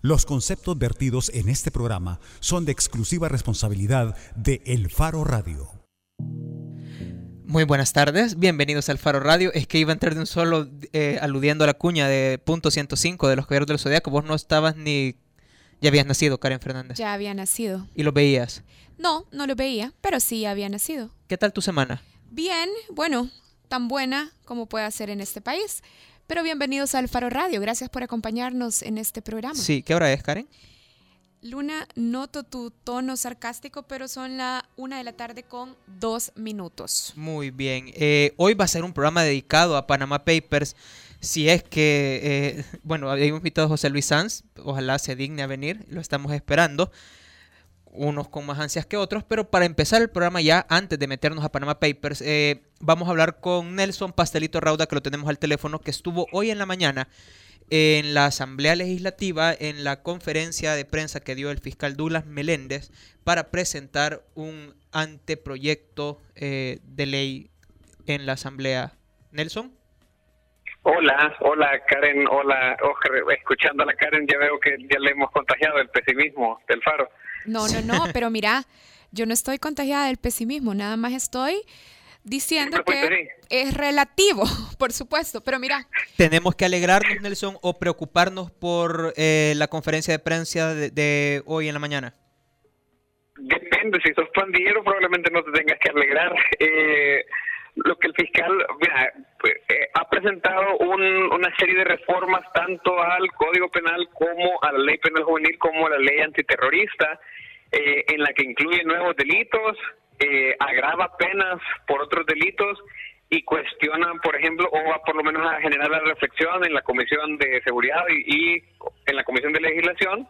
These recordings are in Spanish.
Los conceptos vertidos en este programa son de exclusiva responsabilidad de El Faro Radio. Muy buenas tardes, bienvenidos al Faro Radio. Es que iba a entrar de un solo eh, aludiendo a la cuña de punto 105 de los Caballeros del Zodiaco. Vos no estabas ni... Ya habías nacido, Karen Fernández. Ya había nacido. ¿Y lo veías? No, no lo veía, pero sí había nacido. ¿Qué tal tu semana? Bien, bueno, tan buena como puede ser en este país. Pero bienvenidos al Faro Radio. Gracias por acompañarnos en este programa. Sí, ¿qué hora es, Karen? Luna, noto tu tono sarcástico, pero son la una de la tarde con dos minutos. Muy bien. Eh, hoy va a ser un programa dedicado a Panama Papers. Si es que, eh, bueno, habíamos invitado a José Luis Sanz, ojalá se digne a venir, lo estamos esperando unos con más ansias que otros, pero para empezar el programa ya, antes de meternos a Panama Papers, eh, vamos a hablar con Nelson Pastelito Rauda, que lo tenemos al teléfono, que estuvo hoy en la mañana en la Asamblea Legislativa, en la conferencia de prensa que dio el fiscal Douglas Meléndez para presentar un anteproyecto eh, de ley en la Asamblea. Nelson. Hola, hola Karen, hola Oscar. Escuchando a Karen ya veo que ya le hemos contagiado el pesimismo del faro. No, no, no, pero mira, yo no estoy contagiada del pesimismo, nada más estoy diciendo que es relativo, por supuesto, pero mira. ¿Tenemos que alegrarnos, Nelson, o preocuparnos por eh, la conferencia de prensa de, hoy en la mañana? Depende, si sos pandillero probablemente no te tengas que alegrar. Eh, lo que el fiscal mira, pues, eh, ha presentado una serie de reformas tanto al Código Penal como a la Ley Penal Juvenil como a la Ley Antiterrorista, eh, en la que incluye nuevos delitos, eh, agrava penas por otros delitos y cuestiona, por ejemplo, o va por lo menos a generar la reflexión en la Comisión de Seguridad y, y en la Comisión de Legislación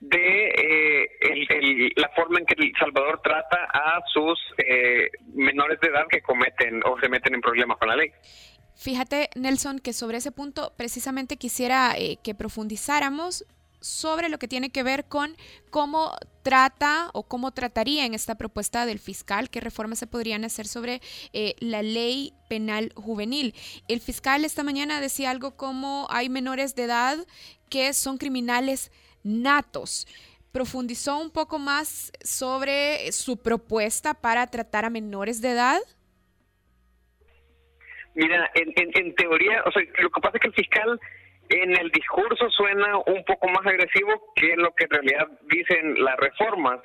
de eh, la forma en que El Salvador trata a sus eh, menores de edad que cometen o se meten en problemas con la ley. Fíjate, Nelson, que sobre ese punto precisamente quisiera eh, que profundizáramos sobre lo que tiene que ver con cómo trata o cómo trataría en esta propuesta del fiscal, qué reformas se podrían hacer sobre la ley penal juvenil. El fiscal esta mañana decía algo como hay menores de edad que son criminales natos. ¿Profundizó un poco más sobre su propuesta para tratar a menores de edad? Mira, en, teoría, o sea, lo que pasa es que el fiscal en el discurso suena un poco más agresivo que lo que en realidad dicen las reformas,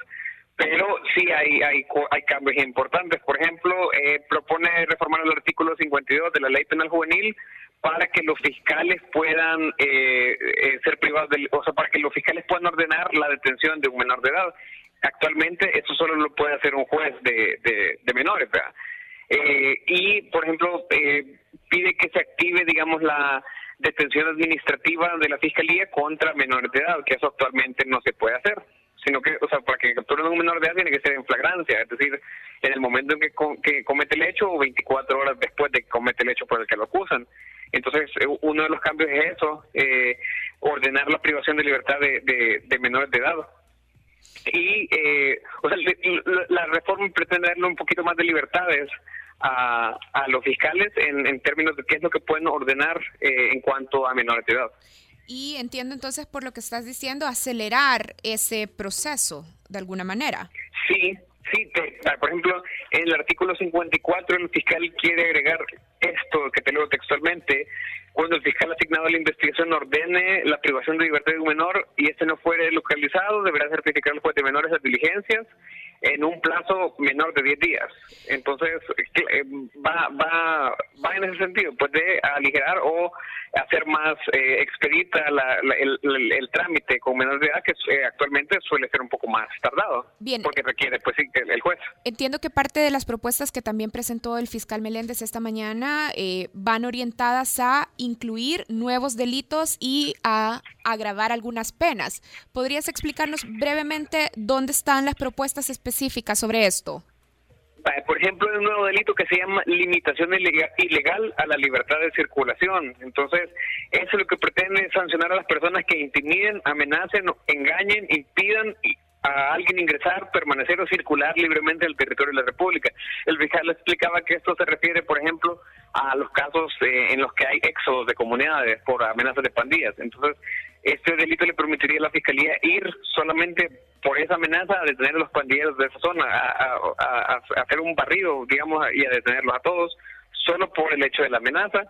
pero sí hay, hay, hay cambios importantes. Por ejemplo, eh, propone reformar el artículo 52 de la Ley Penal Juvenil para que los fiscales puedan eh, eh, ser privados, del, o sea, para que los fiscales puedan ordenar la detención de un menor de edad. Actualmente eso solo lo puede hacer un juez de, de, menores, ¿verdad? Eh, y, por ejemplo, pide que se active, digamos, la detención administrativa de la fiscalía contra menores de edad, que eso actualmente no se puede hacer sino que, o sea, para que capturen a un menor de edad tiene que ser en flagrancia, es decir, en el momento en que, que comete el hecho o 24 horas después de que comete el hecho por el que lo acusan. Entonces, eh, uno de los cambios es eso, eh, ordenar la privación de libertad de, menores de edad. Y, eh, o sea, la reforma pretende darle un poquito más de libertades a, a los fiscales en, en, términos de qué es lo que pueden ordenar en cuanto a menores de edad. Y entiendo entonces por lo que estás diciendo, acelerar ese proceso de alguna manera. Sí, sí. por ejemplo, en el artículo 54 el fiscal quiere agregar esto que te leo textualmente, cuando el fiscal asignado a la investigación ordene la privación de libertad de un menor y este no fuere localizado, deberá certificar el juez de menores las diligencias en un plazo menor de 10 días. Entonces, eh, va, va, va en ese sentido, puede aligerar o hacer más eh, expedita el, trámite con menor de edad, que eh, actualmente suele ser un poco más tardado. Bien. Porque requiere, pues sí, el, juez. Entiendo que parte de las propuestas que también presentó el fiscal Meléndez esta mañana van orientadas a incluir nuevos delitos y a agravar algunas penas. ¿Podrías explicarnos brevemente dónde están las propuestas específicas sobre esto? Por ejemplo, hay un nuevo delito que se llama limitación ilegal a la libertad de circulación. Entonces, eso es lo que pretende sancionar a las personas que intimiden, amenacen, engañen, impidan a alguien ingresar, permanecer o circular libremente en el territorio de la República. El fiscal explicaba que esto se refiere, por ejemplo, a los casos eh, en los que hay éxodos de comunidades por amenazas de pandillas. Entonces, este delito le permitiría a la fiscalía ir solamente por esa amenaza a detener a los pandilleros de esa zona, a, hacer un barrido, digamos, y a detenerlos a todos, solo por el hecho de la amenaza.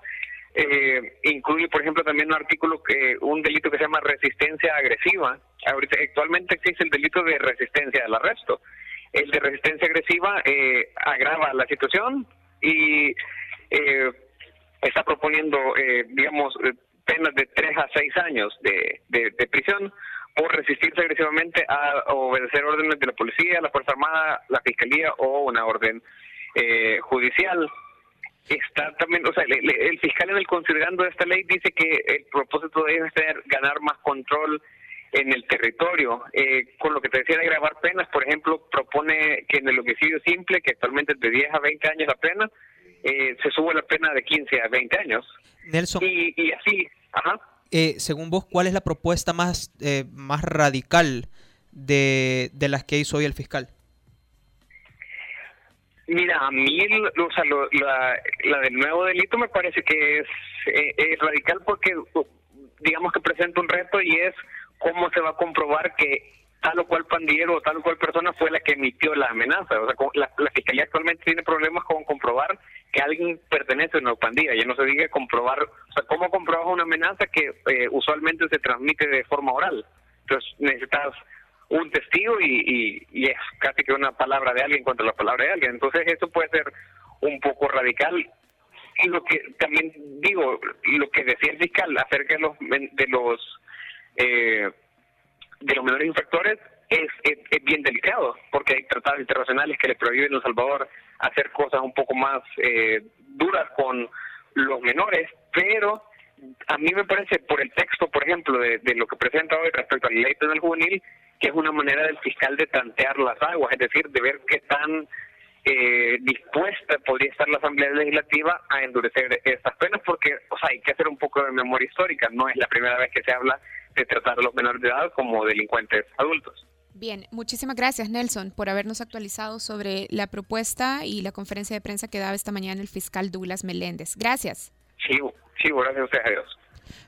Eh, incluye, por ejemplo, también un artículo que un delito que se llama resistencia agresiva. Ahorita actualmente existe el delito de resistencia al arresto. El de resistencia agresiva eh, agrava la situación y eh, está proponiendo, eh, digamos, penas de tres a seis años de, de, prisión por resistirse agresivamente a obedecer órdenes de la policía, la Fuerza Armada, la Fiscalía o una orden eh, judicial. Está también, o sea, el fiscal en el considerando esta ley dice que el propósito debe ser ganar más control en el territorio. Eh, con lo que te decía de grabar penas, por ejemplo, propone que en el homicidio simple, que actualmente es de 10 a 20 años la pena, eh, se sube la pena de 15 a 20 años. Nelson. Y, así, ajá. Eh, según vos, ¿cuál es la propuesta más, eh, más radical de, de las que hizo hoy el fiscal? Mira, a mí o sea, la, la, del nuevo delito me parece que es, es radical porque digamos que presenta un reto y es cómo se va a comprobar que tal o cual pandillero o tal o cual persona fue la que emitió la amenaza. O sea, la fiscalía actualmente tiene problemas con comprobar que alguien pertenece a una pandilla. Ya no se diga comprobar, o sea, cómo comprobas una amenaza que eh, usualmente se transmite de forma oral. Entonces necesitas un testigo y, y, es casi que una palabra de alguien contra la palabra de alguien. Entonces eso puede ser un poco radical. Y lo que también digo, lo que decía el fiscal acerca de los de los eh, de los menores infractores es, es, bien delicado, porque hay tratados internacionales que le prohíben a El Salvador hacer cosas un poco más eh, duras con los menores, pero a mí me parece, por el texto, por ejemplo, de, lo que presenta hoy respecto a la ley penal juvenil, que es una manera del fiscal de tantear las aguas, es decir, de ver qué tan eh, dispuesta podría estar la Asamblea Legislativa a endurecer estas penas, porque o sea, hay que hacer un poco de memoria histórica, no es la primera vez que se habla de tratar a los menores de edad como delincuentes adultos. Bien, muchísimas gracias Nelson por habernos actualizado sobre la propuesta y la conferencia de prensa que daba esta mañana el fiscal Douglas Meléndez. Gracias. Sí, sí, gracias a ustedes. Adiós.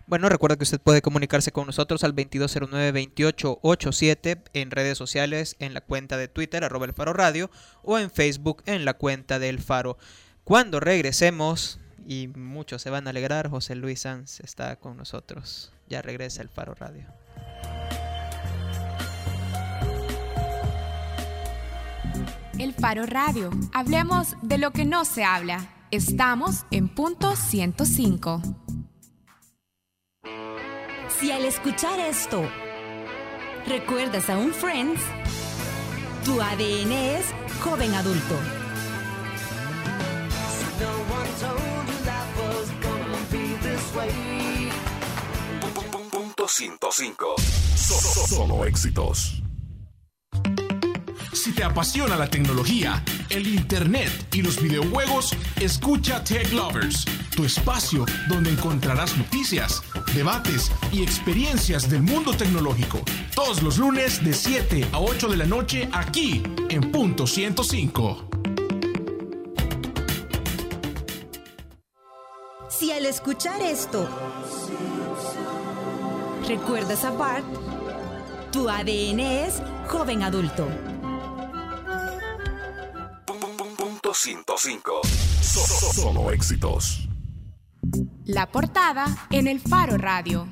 Bueno, recuerda que usted puede comunicarse con nosotros al 2209-2887 en redes sociales, en la cuenta de Twitter, arroba el Faro Radio, o en Facebook, en la cuenta del Faro. Cuando regresemos, y muchos se van a alegrar, José Luis Sanz está con nosotros. Ya regresa el Faro Radio. El Faro Radio. Hablemos de lo que no se habla. Estamos en punto 105. Si al escuchar esto recuerdas a un Friends, tu ADN es joven adulto. 105. Solo éxitos. Te apasiona la tecnología, el internet y los videojuegos, escucha Tech Lovers, tu espacio donde encontrarás noticias, debates y experiencias del mundo tecnológico. Todos los lunes de 7 a 8 de la noche aquí en punto 105. Si al escuchar esto ¿Recuerdas a Bart? Tu ADN es joven adulto. Punto 105. Solo éxitos. La portada en el Faro Radio.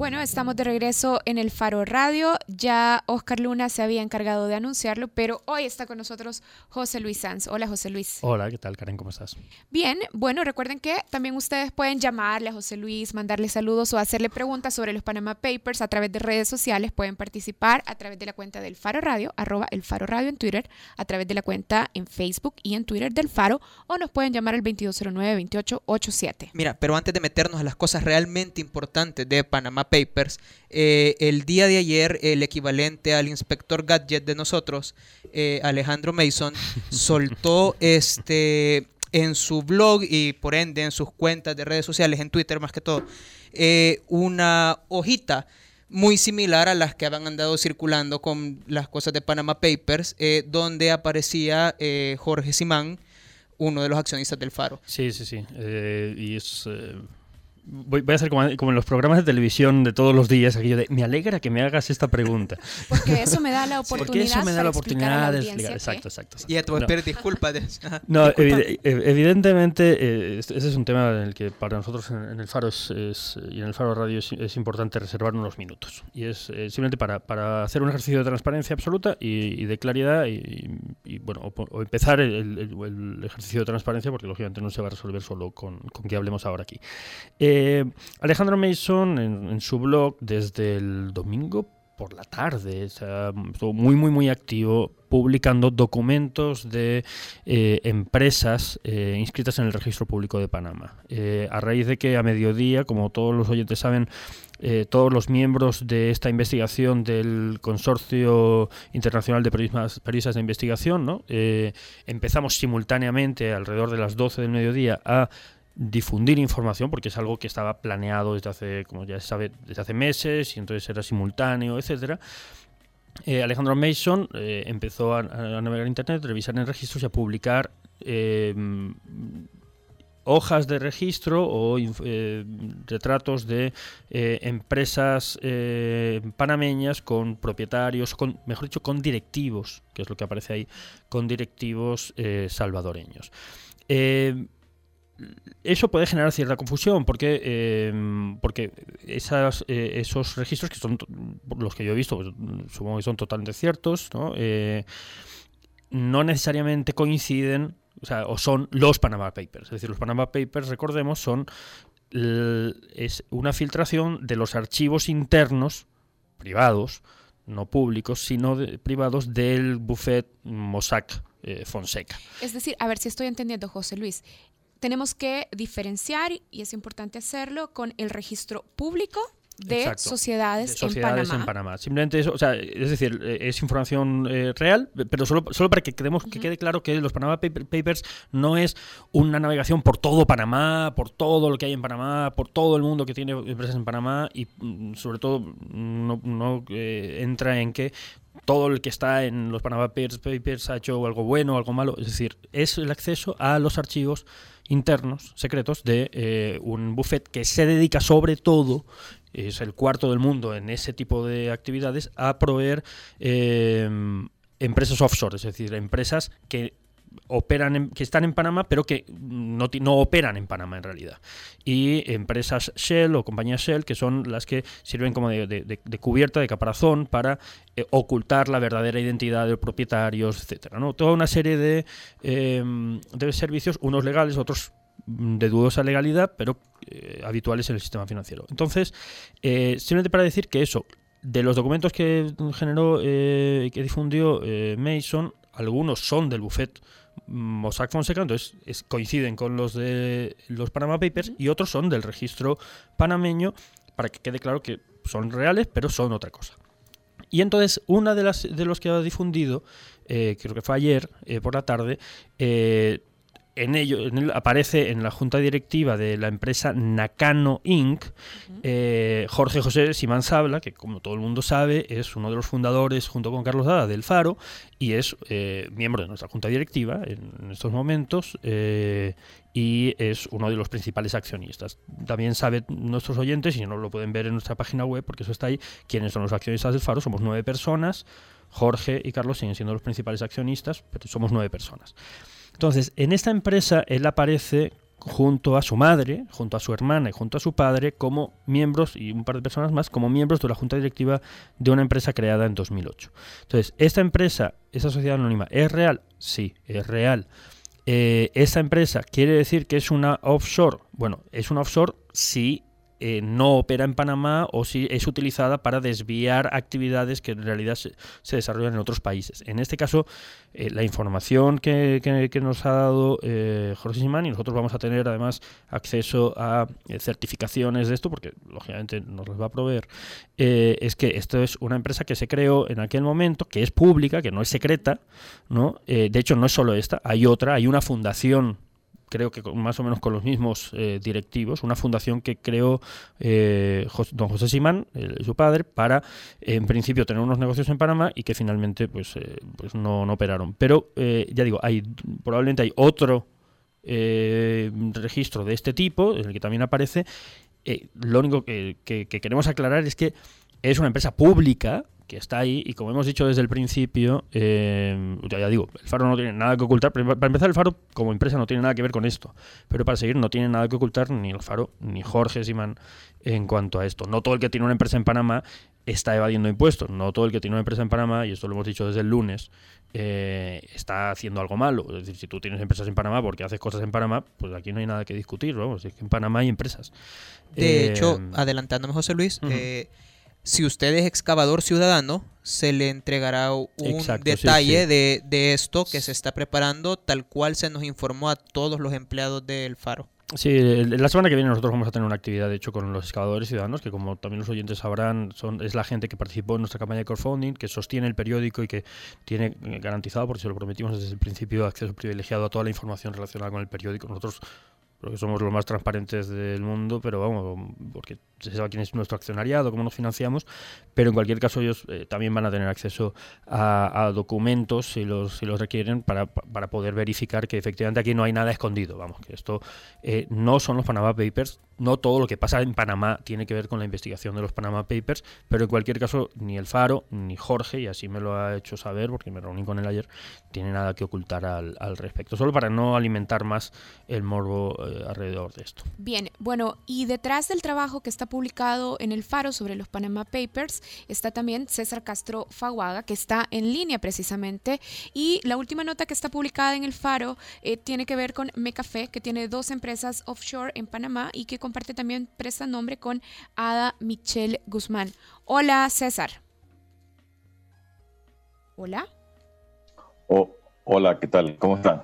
Bueno, estamos de regreso en el Faro Radio. Ya Oscar Luna se había encargado de anunciarlo, pero hoy está con nosotros José Luis Sanz. Hola, José Luis. Hola, ¿qué tal, Karen? ¿Cómo estás? Bien, bueno, recuerden que también ustedes pueden llamarle a José Luis, mandarle saludos o hacerle preguntas sobre los Panama Papers a través de redes sociales. Pueden participar a través de la cuenta del Faro Radio, arroba el Faro Radio en Twitter, a través de la cuenta en Facebook y en Twitter del Faro, o nos pueden llamar al 2209-2887. Mira, pero antes de meternos a las cosas realmente importantes de Panamá Papers. Eh, el día de ayer, el equivalente al inspector Gadget de nosotros, eh, Alejandro Mason, soltó este en su blog y por ende en sus cuentas de redes sociales, en Twitter más que todo, eh, una hojita muy similar a las que habían andado circulando con las cosas de Panama Papers, donde aparecía Jorge Simán, uno de los accionistas del Faro. Sí, sí, sí. y es Voy, a hacer como, en los programas de televisión de todos los días, aquello de, me alegra que me hagas esta pregunta. Porque eso me da la oportunidad, Porque eso me da la oportunidad de explicar. Exacto, exacto, Y a tu no. pedir disculpas. no, e, evidentemente, eh, ese es un tema en el que para nosotros en, el Faro es, y en el Faro Radio es, importante reservar unos minutos. Y es eh, simplemente para, para, hacer un ejercicio de transparencia absoluta y, de claridad y, bueno, o, empezar el, ejercicio de transparencia, porque lógicamente no se va a resolver solo con, con que hablemos ahora aquí. Eh, Alejandro Mason en, su blog desde el domingo por la tarde, estuvo muy muy muy activo publicando documentos de eh, empresas eh, inscritas en el registro público de Panamá. a raíz de que a mediodía, como todos los oyentes saben, todos los miembros de esta investigación del Consorcio Internacional de Periodistas, de Investigación, empezamos simultáneamente alrededor de las 12 del mediodía a difundir información porque es algo que estaba planeado desde hace como ya se desde hace meses y entonces era simultáneo etcétera. Eh, Alejandro Mason eh, empezó a, navegar internet revisar en registros y a publicar eh, hojas de registro o retratos de empresas panameñas con propietarios, con, mejor dicho, con directivos, que es lo que aparece ahí, con directivos salvadoreños eso puede generar cierta confusión porque, eh, porque esas, eh, esos registros, que son los que yo he visto, pues, supongo que son totalmente ciertos, ¿no? Eh, no necesariamente coinciden o, son los Panama Papers. Es decir, los Panama Papers, recordemos, son es una filtración de los archivos internos privados, no públicos, sino privados del buffet Mossack Fonseca. Es decir, a ver si estoy entendiendo, José Luis, tenemos que diferenciar, y es importante hacerlo, con el registro público de sociedades, en, Panamá. Simplemente eso, o sea, es decir, eh, es información eh, real, pero solo, solo para que, quedemos, que quede claro que los Panama Papers no es una navegación por todo Panamá, por todo lo que hay en Panamá, por todo el mundo que tiene empresas en Panamá y mm, sobre todo no, no eh, entra en que todo el que está en los Panama Papers ha hecho algo bueno o algo malo. Es decir, es el acceso a los archivos internos, secretos, de eh, un buffet que se dedica sobre todo, es el cuarto del mundo en ese tipo de actividades, a proveer eh, empresas offshore, es decir, empresas que operan que están en Panamá, pero que no, no, operan en Panamá en realidad. Y empresas Shell o compañías Shell, que son las que sirven como de, cubierta, de caparazón, para eh, ocultar la verdadera identidad de los propietarios, etcétera. ¿no? Toda una serie de, em, de servicios, unos legales, otros de dudosa legalidad, pero eh, habituales en el sistema financiero. Entonces, eh, simplemente para decir que eso, de los documentos que generó, que difundió Mason, algunos son del buffet Mossack Fonseca, entonces coinciden con los de los Panama Papers y otros son del registro panameño, para que quede claro que son reales, pero son otra cosa. Y entonces, una de las de los que ha difundido, eh, creo que fue ayer eh, por la tarde, eh, en ello aparece en la junta directiva de la empresa Nakano Inc. Eh, Jorge José Simán Sabla, que como todo el mundo sabe es uno de los fundadores junto con Carlos Dada del Faro y es eh, miembro de nuestra junta directiva en, estos momentos eh, y es uno de los principales accionistas. También saben nuestros oyentes, y no lo pueden ver en nuestra página web porque eso está ahí, quiénes son los accionistas del Faro. Somos nueve personas. Jorge y Carlos siguen siendo los principales accionistas, pero somos nueve personas. Entonces, en esta empresa él aparece junto a su madre, junto a su hermana y junto a su padre como miembros, y un par de personas más, como miembros de la junta directiva de una empresa creada en 2008. Entonces, ¿esta empresa, esa sociedad anónima, es real? Sí, es real. Eh, ¿Esta empresa quiere decir que es una offshore? Bueno, es una offshore si eh, no opera en Panamá o si es utilizada para desviar actividades que en realidad se, desarrollan en otros países. En este caso, eh, la información que, nos ha dado eh, Jorge Simán, y nosotros vamos a tener además acceso a certificaciones de esto, porque lógicamente nos las va a proveer, es que esto es una empresa que se creó en aquel momento, que es pública, que no es secreta, ¿no? de hecho, no es solo esta, hay otra, hay una fundación creo que más o menos con los mismos eh, directivos, una fundación que creó eh, don José Simán, su padre, para en principio tener unos negocios en Panamá y que finalmente pues, eh, pues no, no, operaron. Pero ya digo, hay probablemente hay otro registro de este tipo, en el que también aparece, eh, lo único que, queremos aclarar es que es una empresa pública que está ahí y como hemos dicho desde el principio, eh, ya, digo, el Faro no tiene nada que ocultar. Para empezar, el Faro como empresa no tiene nada que ver con esto, pero para seguir no tiene nada que ocultar ni el Faro ni Jorge Simán en cuanto a esto. No todo el que tiene una empresa en Panamá está evadiendo impuestos, no todo el que tiene una empresa en Panamá, y esto lo hemos dicho desde el lunes, eh, está haciendo algo malo. Es decir, si tú tienes empresas en Panamá porque haces cosas en Panamá, pues aquí no hay nada que discutir, vamos, es que en Panamá hay empresas. De hecho, eh, adelantándome José Luis, si usted es excavador ciudadano, se le entregará un detalle De, de esto que se está preparando, tal cual se nos informó a todos los empleados del Faro. Sí, la semana que viene nosotros vamos a tener una actividad, de hecho, con los excavadores ciudadanos, que como también los oyentes sabrán, son, es la gente que participó en nuestra campaña de crowdfunding, que sostiene el periódico y que tiene garantizado, porque se lo prometimos desde el principio, acceso privilegiado a toda la información relacionada con el periódico. Nosotros porque somos los más transparentes del mundo, pero vamos, porque se sabe quién es nuestro accionariado, cómo nos financiamos, pero en cualquier caso ellos eh, también van a tener acceso a, documentos si los, si los requieren para, para, poder verificar que efectivamente aquí no hay nada escondido, vamos, que esto eh, no son los Panama Papers, no todo lo que pasa en Panamá tiene que ver con la investigación de los Panama Papers, pero en cualquier caso ni el Faro ni Jorge, y así me lo ha hecho saber porque me reuní con él ayer, tiene nada que ocultar al, respecto, solo para no alimentar más el morbo eh, alrededor de esto. Bien, bueno, y detrás del trabajo que está publicado en el Faro sobre los Panama Papers está también César Castro Faguaga, que está en línea precisamente. Y la última nota que está publicada en el Faro eh, tiene que ver con Mecafé, que tiene dos empresas offshore en Panamá y que comparte también presta nombre con Ada Michelle Guzmán. Hola, César. Hola. Oh, hola, ¿qué tal? ¿Cómo están?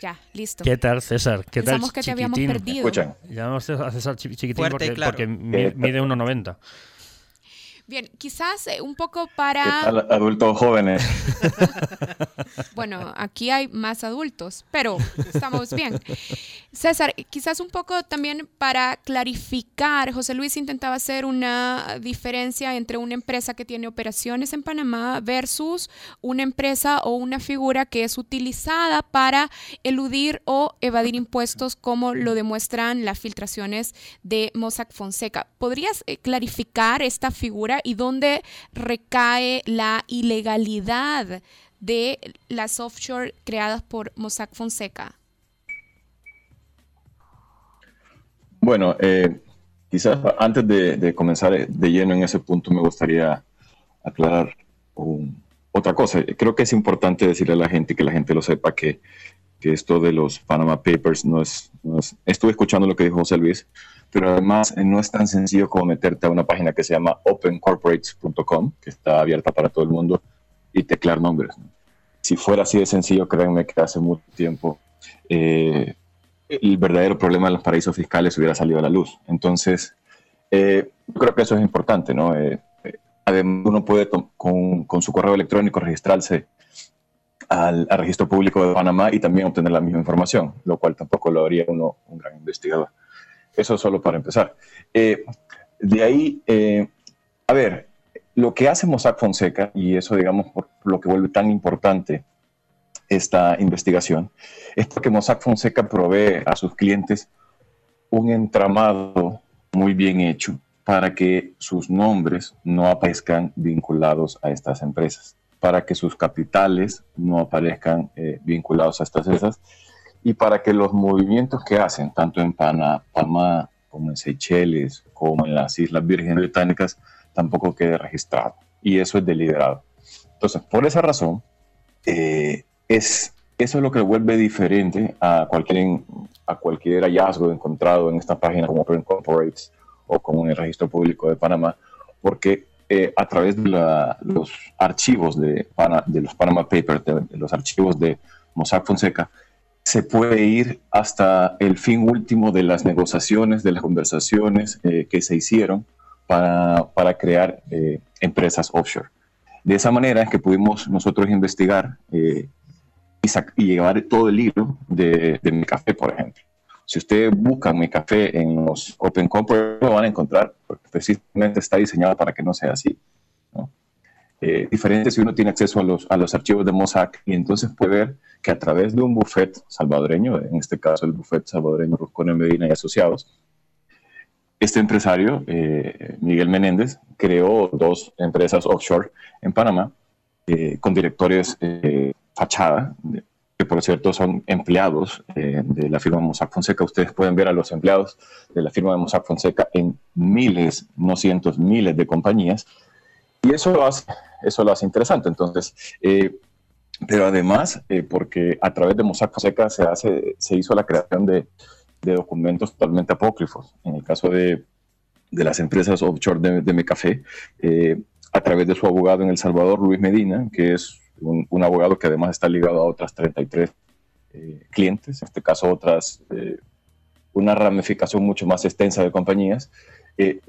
Ya, listo. ¿Qué tal, César? ¿Qué Pensamos que te habíamos perdido. Escuchan. Llamamos a César chiquitín porque, porque mide 1,90. Bien, quizás eh, un poco para... adultos jóvenes? bueno, aquí hay más adultos, pero estamos bien. César, quizás un poco también para clarificar, José Luis intentaba hacer una diferencia entre una empresa que tiene operaciones en Panamá versus una empresa o una figura que es utilizada para eludir o evadir impuestos como lo demuestran las filtraciones de Mossack Fonseca. ¿Podrías eh, clarificar esta figura? Y dónde recae la ilegalidad de las offshore creadas por Mossack Fonseca? Bueno, eh, quizás antes de, comenzar de lleno en ese punto me gustaría aclarar otra cosa. Creo que es importante decirle a la gente que la gente lo sepa que, esto de los Panama Papers no es, no es, Estuve escuchando lo que dijo José Luis, pero además eh, no es tan sencillo como meterte a una página que se llama opencorporates.com, que está abierta para todo el mundo, y teclar nombres. Si fuera así de sencillo, créanme que hace mucho tiempo eh, el verdadero problema de los paraísos fiscales hubiera salido a la luz. Entonces, eh, creo que eso es importante, ¿no? además, uno puede con, con, su correo electrónico registrarse al, registro público de Panamá y también obtener la misma información, lo cual tampoco lo haría uno un gran investigador. Eso solo para empezar. Eh, de ahí, eh, a ver, lo que hace Mossack Fonseca, y eso digamos por lo que vuelve tan importante esta investigación, es que Mossack Fonseca provee a sus clientes un entramado muy bien hecho para que sus nombres no aparezcan vinculados a estas empresas, para que sus capitales no aparezcan eh, vinculados a estas empresas y para que los movimientos que hacen, tanto en Panamá como en Seychelles, como en las Islas Vírgenes Británicas, tampoco quede registrado. Y eso es deliberado. Entonces, por esa razón, eh, es, eso es lo que vuelve diferente a cualquier, a cualquier hallazgo encontrado en esta página como Open Corporates o como en el registro público de Panamá, porque eh, a través de los archivos de, los Panama Papers, de los archivos de Mossack Fonseca, se puede ir hasta el fin último de las negociaciones, de las conversaciones eh, que se hicieron para, para crear eh, empresas offshore. De esa manera es que pudimos nosotros investigar y, llevar todo el hilo de, de, mi café, por ejemplo. Si usted busca mi café en los Open Company, lo van a encontrar, porque precisamente está diseñado para que no sea así. Eh, diferente si uno tiene acceso a los, a los archivos de Mossack y entonces puede ver que a través de un buffet salvadoreño, en este caso el buffet salvadoreño Ruscone Medina y Asociados, este empresario, eh, Miguel Menéndez, creó dos empresas offshore en Panamá eh, con directores eh, fachada, que por cierto son empleados de la firma Mossack Fonseca. Ustedes pueden ver a los empleados de la firma de Mossack Fonseca en miles, no cientos, miles de compañías. Y eso lo hace, eso lo hace interesante. Entonces, pero además, porque a través de Mossack Fonseca se, hace, se hizo la creación de de documentos totalmente apócrifos. En el caso de, de las empresas offshore de, de Mecafé, eh, a través de su abogado en El Salvador, Luis Medina, que es un, abogado que además está ligado a otras 33 eh, clientes, en este caso otras, eh, una ramificación mucho más extensa de compañías,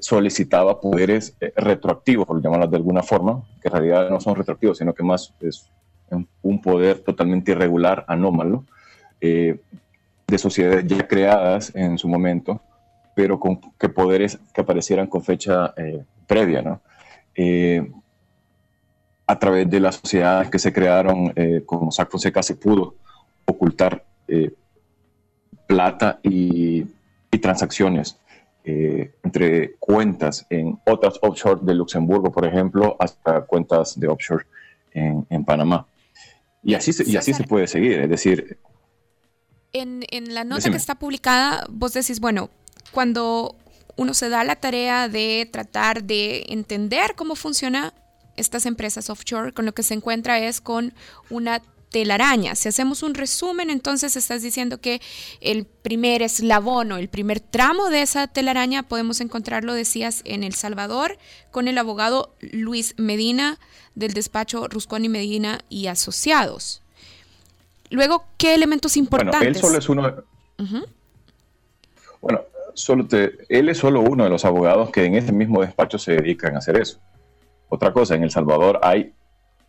solicitaba poderes retroactivos, por llamarlos de alguna forma, que en realidad no son retroactivos, sino que más es un poder totalmente irregular, anómalo, de sociedades ya creadas en su momento, pero con que poderes que aparecieran con fecha eh, previa, ¿no? Eh, a través de las sociedades que se crearon, eh, como Sac Fonseca, se pudo ocultar plata y, transacciones entre cuentas en otras offshore de Luxemburgo, por ejemplo, hasta cuentas de offshore en, Panamá. Y así, y así se puede seguir, es decir, en, la nota que está publicada, vos decís, bueno, cuando uno se da la tarea de tratar de entender cómo funciona estas empresas offshore, con lo que se encuentra es con una telaraña. Si hacemos un resumen, entonces estás diciendo que el primer eslabón o el primer tramo de esa telaraña podemos encontrarlo, decías, en El Salvador, con el abogado Luis Medina del despacho Rusconi Medina y Asociados. Luego, ¿qué elementos importantes? Bueno, él solo es uno. Bueno, solo él es solo uno de los abogados que en ese mismo despacho se dedican a hacer eso. Otra cosa, en El Salvador hay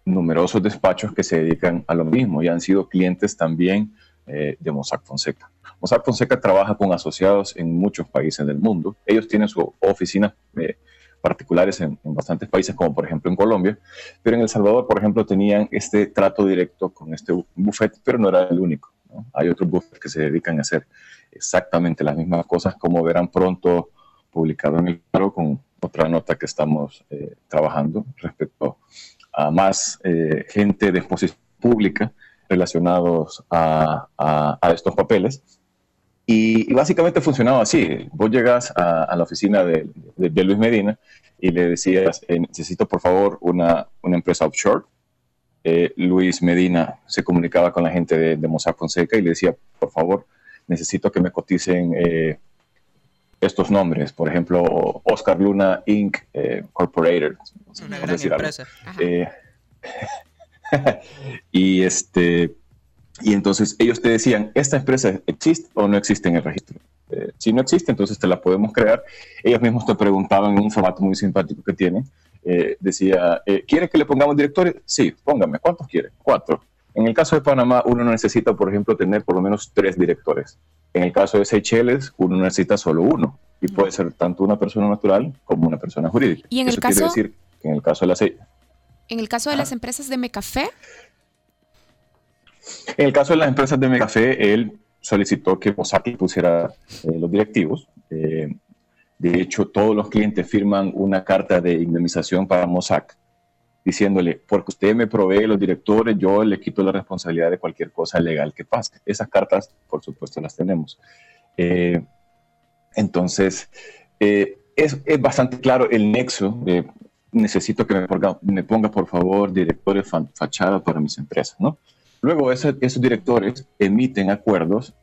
numerosos despachos que se dedican a lo mismo y han sido clientes también eh, de Mossack Fonseca. Mossack Fonseca trabaja con asociados en muchos países del mundo. Ellos tienen su oficina eh, particulares en, bastantes países, como por ejemplo en Colombia, pero en El Salvador, por ejemplo, tenían este trato directo con este buffet, pero no era el único. Hay otros buffets que se dedican a hacer exactamente las mismas cosas, como verán pronto publicado en el paro con otra nota que estamos eh, trabajando respecto a más eh, gente de exposición pública relacionados a, a estos papeles y, básicamente funcionaba así. Vos llegas a, la oficina de, Luis Medina y le decías, eh, necesito por favor una, una empresa offshore. Eh, Luis Medina se comunicaba con la gente de, de, Mossack Fonseca y le decía, por favor, necesito que me coticen eh, estos nombres. Por ejemplo, Oscar Luna Inc. Corporator. Una gran empresa. y este y entonces ellos te decían, ¿esta empresa existe o no existe en el registro? Eh, si no existe, entonces te la podemos crear. Ellos mismos te preguntaban en un formato muy simpático que tienen. Eh, decía, eh, ¿quiere que le pongamos directores? Sí, póngame. ¿Cuántos quiere? Cuatro. En el caso de Panamá, uno necesita, por ejemplo, tener por lo menos tres directores. En el caso de Seychelles, uno necesita solo uno. Y puede ser tanto una persona natural como una persona jurídica. ¿Y en el caso? decir que en el caso de las... En el caso de las empresas de Mecafé, en el caso de las empresas de Megafé, él solicitó que Mossack pusiera eh, los directivos. Eh, de hecho, todos los clientes firman una carta de indemnización para Mossack diciéndole, porque usted me provee los directores, yo le quito la responsabilidad de cualquier cosa legal que pase. Esas cartas, por supuesto, las tenemos. Eh, entonces, es, es, bastante claro el nexo de necesito que me ponga, por favor, directores fachada para mis empresas, ¿no? Luego esos directores emiten acuerdos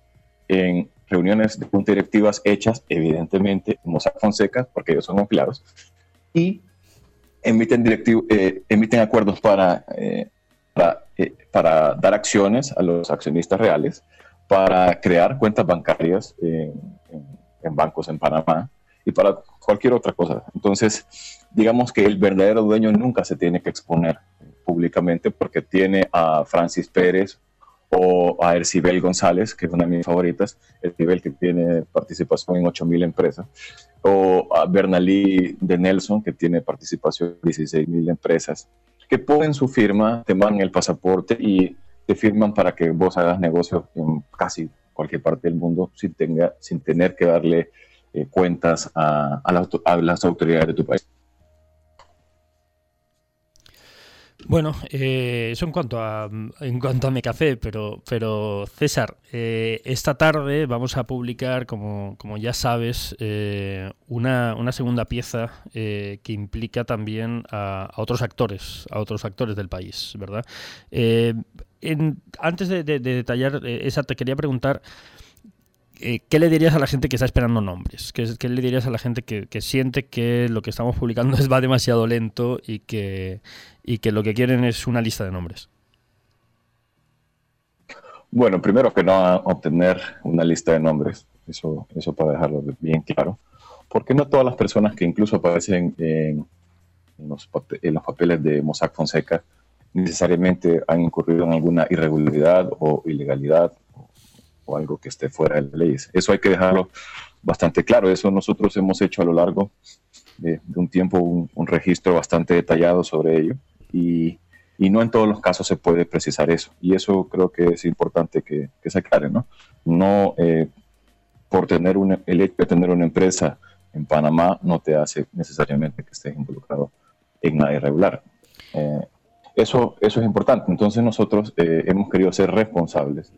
en reuniones de juntas directivas hechas, evidentemente, en Mossack Fonseca, porque ellos son empleados, y emiten, eh, emiten acuerdos para, eh, eh, para, dar acciones a los accionistas reales, para crear cuentas bancarias en, en bancos en Panamá y para cualquier otra cosa. Entonces, digamos que el verdadero dueño nunca se tiene que exponer públicamente porque tiene a Francis Pérez o a Ercibel González, que es una de mis favoritas, Ercibel que tiene participación en 8.000 empresas, o a Bernalí de Nelson, que tiene participación en 16.000 empresas, que ponen su firma, te mandan el pasaporte y te firman para que vos hagas negocios en casi cualquier parte del mundo sin, tenga, sin tener que darle eh, cuentas a, a las autoridades de tu país. Bueno, eh, eso en cuanto a en cuanto a mi café, pero pero César, eh, esta tarde vamos a publicar, como, como ya sabes, eh, una, una, segunda pieza que implica también a, otros actores, a otros actores del país, ¿verdad? antes de, detallar esa, te quería preguntar. ¿Qué le dirías a la gente que está esperando nombres? ¿Qué, qué le dirías a la gente que, que, siente que lo que estamos publicando va demasiado lento y que, y que lo que quieren es una lista de nombres? Bueno, primero que no obtener una lista de nombres, eso, eso para dejarlo bien claro, porque no todas las personas que incluso aparecen en, los, en los papeles de Mossack Fonseca necesariamente han incurrido en alguna irregularidad o ilegalidad o, algo que esté fuera de las leyes. Eso hay que dejarlo bastante claro. Eso nosotros hemos hecho a lo largo de, un tiempo un, registro bastante detallado sobre ello y, no en todos los casos se puede precisar eso. Y eso creo que es importante que, se aclare, ¿no? No eh, por tener una, el hecho de tener una empresa en Panamá no te hace necesariamente que estés involucrado en nada irregular. Eh, eso, eso es importante. Entonces nosotros eh, hemos querido ser responsables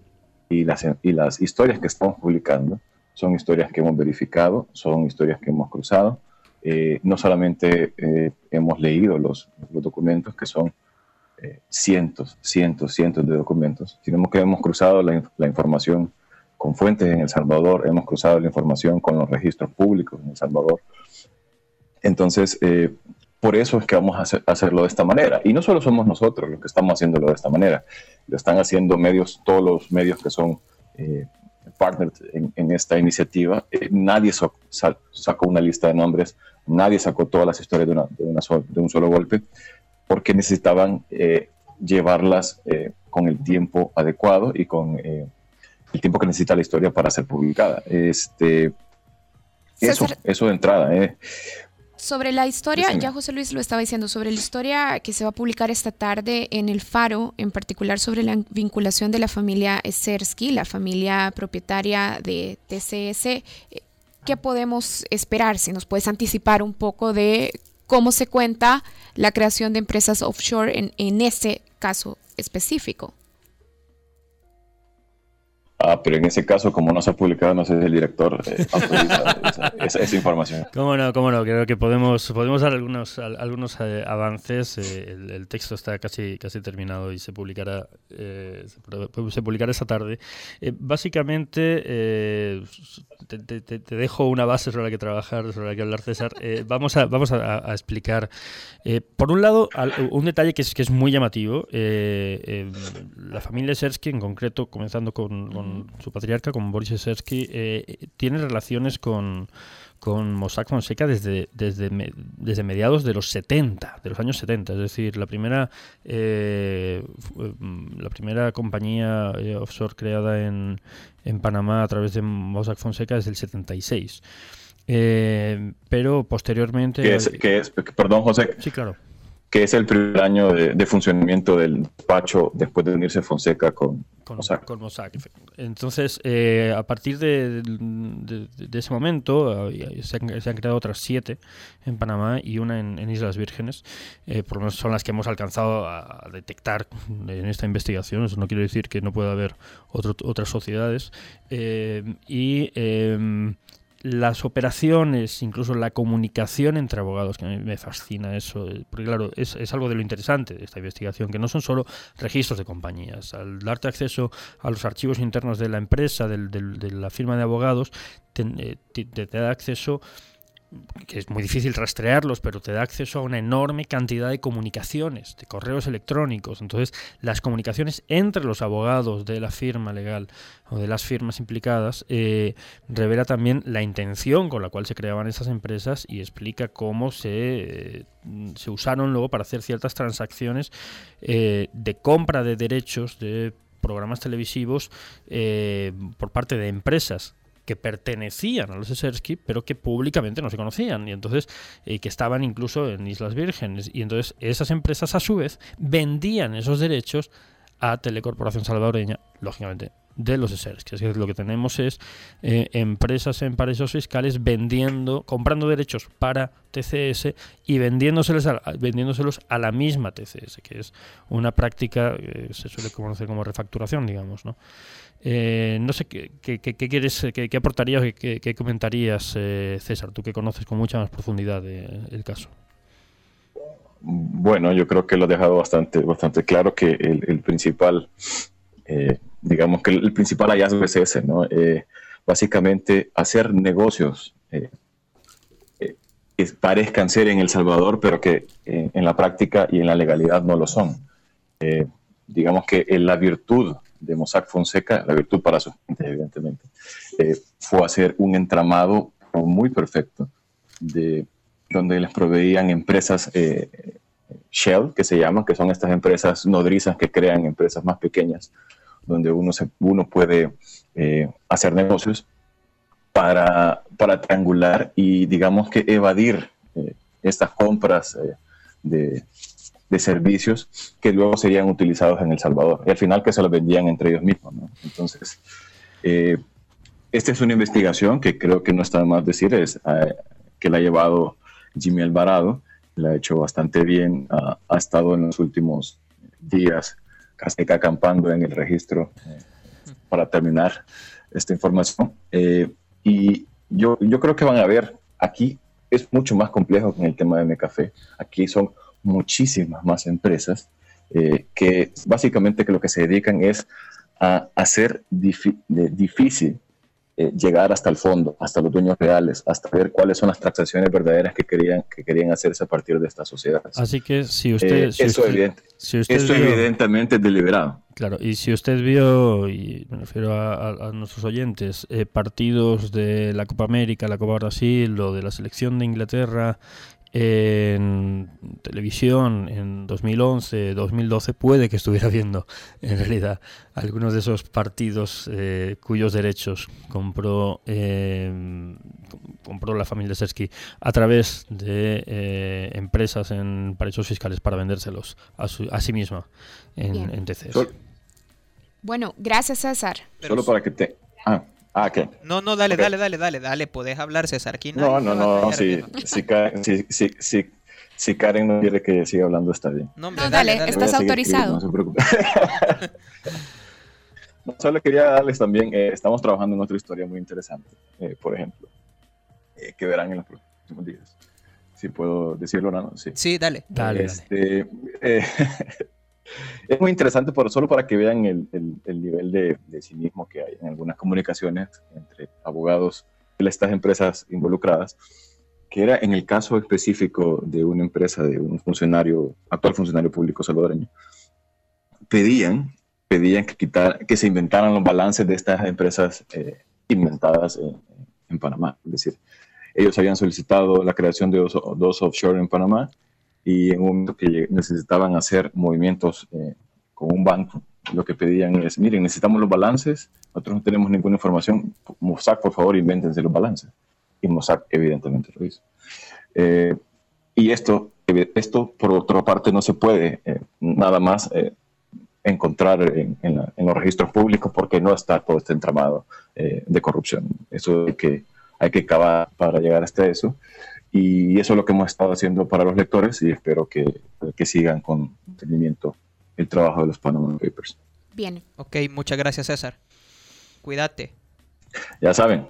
y las, y las historias que estamos publicando son historias que hemos verificado, son historias que hemos cruzado eh, no solamente eh, hemos leído los, documentos, que son eh, cientos, cientos, cientos de documentos, sino que hemos cruzado la, información con fuentes en El Salvador, hemos cruzado la información con los registros públicos en El Salvador. Entonces, por eso es que vamos a, hacerlo de esta manera. Y no solo somos nosotros los que estamos haciéndolo de esta manera, lo están haciendo medios, todos los medios que son partners en, esta iniciativa. nadie sacó una lista de nombres Nadie sacó todas las historias de, de, un solo golpe porque necesitaban eh, llevarlas eh, con el tiempo adecuado y con eh, el tiempo que necesita la historia para ser publicada. Este, eso, eso de entrada. Sobre la historia, ya José Luis lo estaba diciendo, sobre la historia que se va a publicar esta tarde en El Faro, en particular sobre la vinculación de la familia Esersky, la familia propietaria de TCS. ¿qué podemos esperar? Si nos puedes anticipar un poco de cómo se cuenta la creación de empresas offshore en, en ese caso específico. Ah, pero en ese caso, como no se ha publicado, no sé si el director eh, esa, información. Cómo no, cómo no, creo que podemos, podemos dar algunos, algunos eh, avances. Eh, el, texto está casi, casi terminado y se publicará, se, publicará esta tarde. básicamente, te, dejo una base sobre la que trabajar, sobre la que hablar, César. vamos a, vamos a, explicar, por un lado, un detalle que es, que es muy llamativo. la familia Sersky, en concreto, comenzando con su patriarca, con Boris Esersky, eh, tiene relaciones con, con Mossack Fonseca desde, desde, desde mediados de los 70, de los años 70. Es decir, la primera, eh, mm, la primera compañía eh, offshore creada en, en Panamá a través de Mossack Fonseca es del 76. pero posteriormente... ¿Qué es, qué es, perdón, José. Sí, claro que es el primer año de, funcionamiento del despacho después de unirse Fonseca con, con Mossack. Entonces, eh, a partir de, ese momento, eh, se, han, creado otras siete en Panamá y una en, Islas Vírgenes, eh, por lo menos son las que hemos alcanzado a detectar en esta investigación. Eso no quiere decir que no pueda haber otras sociedades. y las operaciones, incluso la comunicación entre abogados, que a mí me fascina eso, eh, porque claro, es, es, algo de lo interesante de esta investigación, que no son solo registros de compañías. Al darte acceso a los archivos internos de la empresa, del, de la firma de abogados, eh, te da acceso que es muy difícil rastrearlos, pero te da acceso a una enorme cantidad de comunicaciones, de correos electrónicos. Entonces, las comunicaciones entre los abogados de la firma legal o de las firmas implicadas eh, revela también la intención con la cual se creaban esas empresas y explica cómo se, eh, se usaron luego para hacer ciertas transacciones eh, de compra de derechos de programas televisivos por parte de empresas que pertenecían a los Esersky, pero que públicamente no se conocían, y entonces eh, que estaban incluso en Islas Vírgenes. Y entonces esas empresas, a su vez, vendían esos derechos a Telecorporación Salvadoreña, lógicamente de los SERS. Que es lo que tenemos es eh, empresas en paraísos fiscales vendiendo, comprando derechos para TCS y vendiéndoselos a, vendiéndoselos a la misma TCS, que es una práctica que se suele conocer como refacturación, digamos, ¿no? Eh, no sé qué, quieres, qué, aportarías, qué, comentarías, eh, César, tú que conoces con mucha más profundidad el caso. Bueno, yo creo que lo he dejado bastante, bastante claro que el, principal, eh, digamos que el, principal hallazgo es ese, ¿no? básicamente hacer negocios que parezcan ser en El Salvador, pero que en la práctica y en la legalidad no lo son. digamos que la virtud de Mossack Fonseca, la virtud para su gente, evidentemente, eh, fue hacer un entramado muy perfecto de donde les proveían empresas eh, Shell, que se llaman, que son estas empresas nodrizas que crean empresas más pequeñas, donde uno, se, uno puede eh, hacer negocios para, para triangular y, digamos que, evadir estas compras de, de servicios que luego serían utilizados en El Salvador. Y al final que se los vendían entre ellos mismos. Entonces, eh, esta es una investigación que creo que no está de más decir, es eh, que la ha llevado Jimmy Alvarado, la ha hecho bastante bien, ha estado en los últimos días casi que acampando en el registro eh, para terminar esta información. y yo, yo creo que van a ver, aquí es mucho más complejo que en el tema de Mecafé. Aquí son muchísimas más empresas eh, que básicamente que lo que se dedican es a hacer difícil eh, llegar hasta el fondo, hasta los dueños reales, hasta ver cuáles son las transacciones verdaderas que querían, que querían hacerse a partir de estas sociedades. Así que si usted... Eh, eso, evidentemente es deliberado. Claro, y si usted vio, y me refiero a, nuestros oyentes, partidos de la Copa América, la Copa Brasil o de la selección de Inglaterra en televisión en 2011, 2012, puede que estuviera viendo en realidad algunos de esos partidos eh, cuyos derechos compró, eh, compró la familia Sersky a través de eh, empresas en paraísos fiscales para vendérselos a, a sí misma en, en TCS. Bueno, gracias César. Solo para que te... Ah. Ah, ¿qué? No, no, dale, dale, dale, dale, dale, podés hablar, César. Aquí no, no, no, si, si, si, si, Karen no quiere que siga hablando, está bien. No, dale, estás autorizado. No se preocupe. solo quería darles también, eh, estamos trabajando en otra historia muy interesante, eh, por ejemplo, eh, que verán en los próximos días. Si puedo decirlo, ¿no? Sí, sí dale. Dale, este, dale. Es muy interesante, por, solo para que vean el, el, nivel de, de, cinismo que hay en algunas comunicaciones entre abogados de estas empresas involucradas, que era en el caso específico de una empresa, de un funcionario, actual funcionario público salvadoreño, pedían, pedían que, se inventaran los balances de estas empresas eh, inventadas en, Panamá. Es decir, ellos habían solicitado la creación de dos offshore en Panamá y en un momento que necesitaban hacer movimientos eh, con un banco, lo que pedían es, miren, necesitamos los balances, nosotros no tenemos ninguna información, Mossack, por favor, invéntense los balances. Y Mossack evidentemente lo hizo. Eh, y esto, esto, por otra parte, no se puede eh, nada más encontrar en, los registros públicos porque no está todo este entramado de corrupción. Eso hay que, hay que cavar para llegar hasta eso. Y eso es lo que hemos estado haciendo para los lectores y espero que, que sigan con entendimiento el trabajo de los Panama Papers. Bien. Ok, muchas gracias César. Cuídate. Ya saben,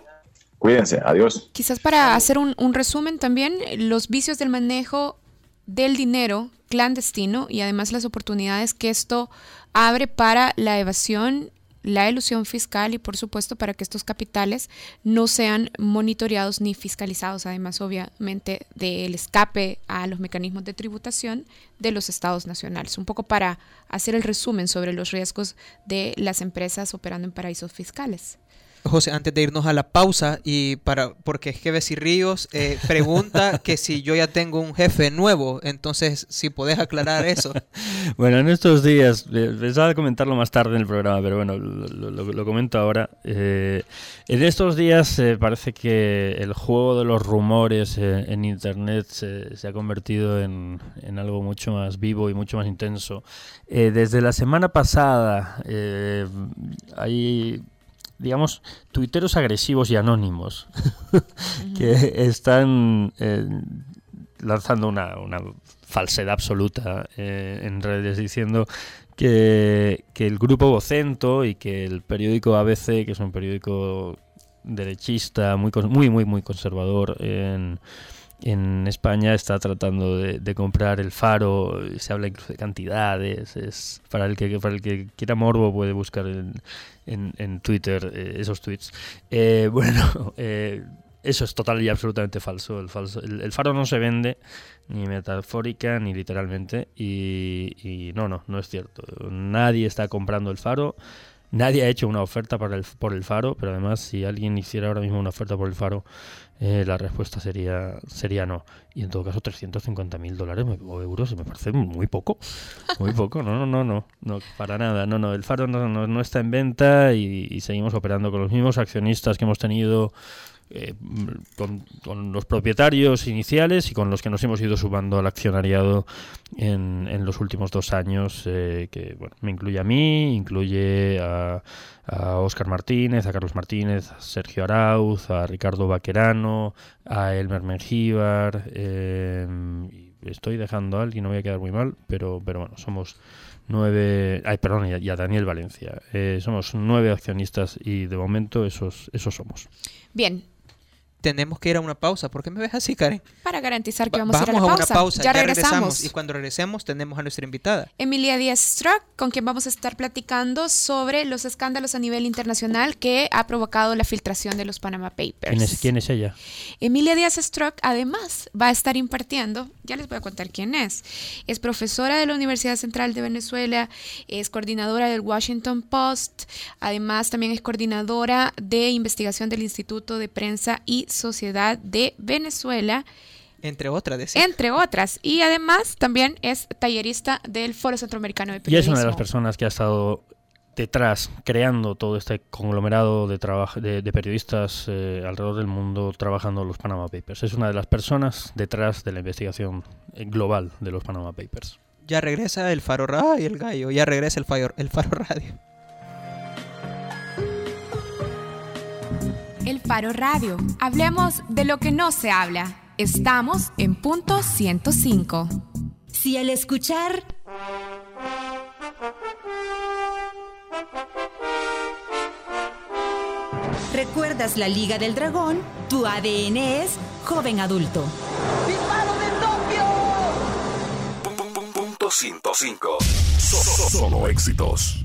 cuídense, adiós. Quizás para hacer un, un resumen también, los vicios del manejo del dinero clandestino y además las oportunidades que esto abre para la evasión la ilusión fiscal y por supuesto para que estos capitales no sean monitoreados ni fiscalizados, además obviamente del escape a los mecanismos de tributación de los estados nacionales. Un poco para hacer el resumen sobre los riesgos de las empresas operando en paraísos fiscales. José, antes de irnos a la pausa, y para porque es que Bessie Ríos eh, pregunta que si yo ya tengo un jefe nuevo, entonces si podés aclarar eso. bueno, en estos días, eh, pensaba comentarlo más tarde en el programa, pero bueno, lo, lo comento ahora. Eh, en estos días parece que el juego de los rumores en Internet se, se ha convertido en, en, algo mucho más vivo y mucho más intenso. desde la semana pasada hay digamos, tuiteros agresivos y anónimos que están eh, lanzando una, falsedad absoluta eh, en redes diciendo que, el grupo Vocento y que el periódico ABC, que es un periódico derechista, muy, muy, muy, muy conservador en en España está tratando de, comprar el faro, se habla incluso de cantidades, es para el que para el que quiera morbo puede buscar en, en, Twitter eh, esos tweets. Eh, bueno, eh, eso es total y absolutamente falso. El, falso el, faro no se vende ni metafórica ni literalmente y no, no, no es cierto. Nadie está comprando el faro. Nadie ha hecho una oferta para el, por el faro, pero además si alguien hiciera ahora mismo una oferta por el faro, eh, la respuesta sería sería no. Y en todo caso 350 mil dólares o euros me parece muy poco. Muy poco, no, no, no, no, no para nada. No, no, el faro no, no, está en venta y, seguimos operando con los mismos accionistas que hemos tenido eh, con, los propietarios iniciales y con los que nos hemos ido subando al accionariado en, en los últimos dos años, eh, que bueno, me incluye a mí, incluye a, a Óscar Martínez, a Carlos Martínez, a Sergio Arauz, a Ricardo Vaquerano, a Elmer Mengíbar, eh, estoy dejando a alguien, no voy a quedar muy mal, pero, pero bueno, somos nueve, ay, perdón, y a, Daniel Valencia. somos nueve accionistas y de momento esos, esos somos. Bien, tenemos que ir a una pausa. ¿Por qué me ves así, Karen? Para garantizar que vamos, a ir a, la pausa. una pausa. Ya, regresamos. Y cuando regresemos tenemos a nuestra invitada. Emilia Díaz Struck, con quien vamos a estar platicando sobre los escándalos a nivel internacional que ha provocado la filtración de los Panama Papers. ¿Quién es, ella? Emilia Díaz Struck, además, va a estar impartiendo, ya les voy a contar quién es. Es profesora de la Universidad Central de Venezuela, es coordinadora del Washington Post, además también es coordinadora de investigación del Instituto de Prensa y Sociedad de Venezuela. Entre otras, Entre otras. Y además también es tallerista del Foro Centroamericano de Periodismo. Y es una de las personas que ha estado detrás, creando todo este conglomerado de, de, de periodistas eh, alrededor del mundo trabajando los Panama Papers. Es una de las personas detrás de la investigación global de los Panama Papers. Ya regresa el Faro Radio y el Gallo, ya regresa el Faro, el Faro Radio. El Faro Radio. Hablemos de lo que no se habla. Estamos en punto 105. Si al escuchar... ¿Recuerdas la Liga del Dragón? Tu ADN es joven adulto. ¡Disparo de Tokio! Punto 105. Solo éxitos.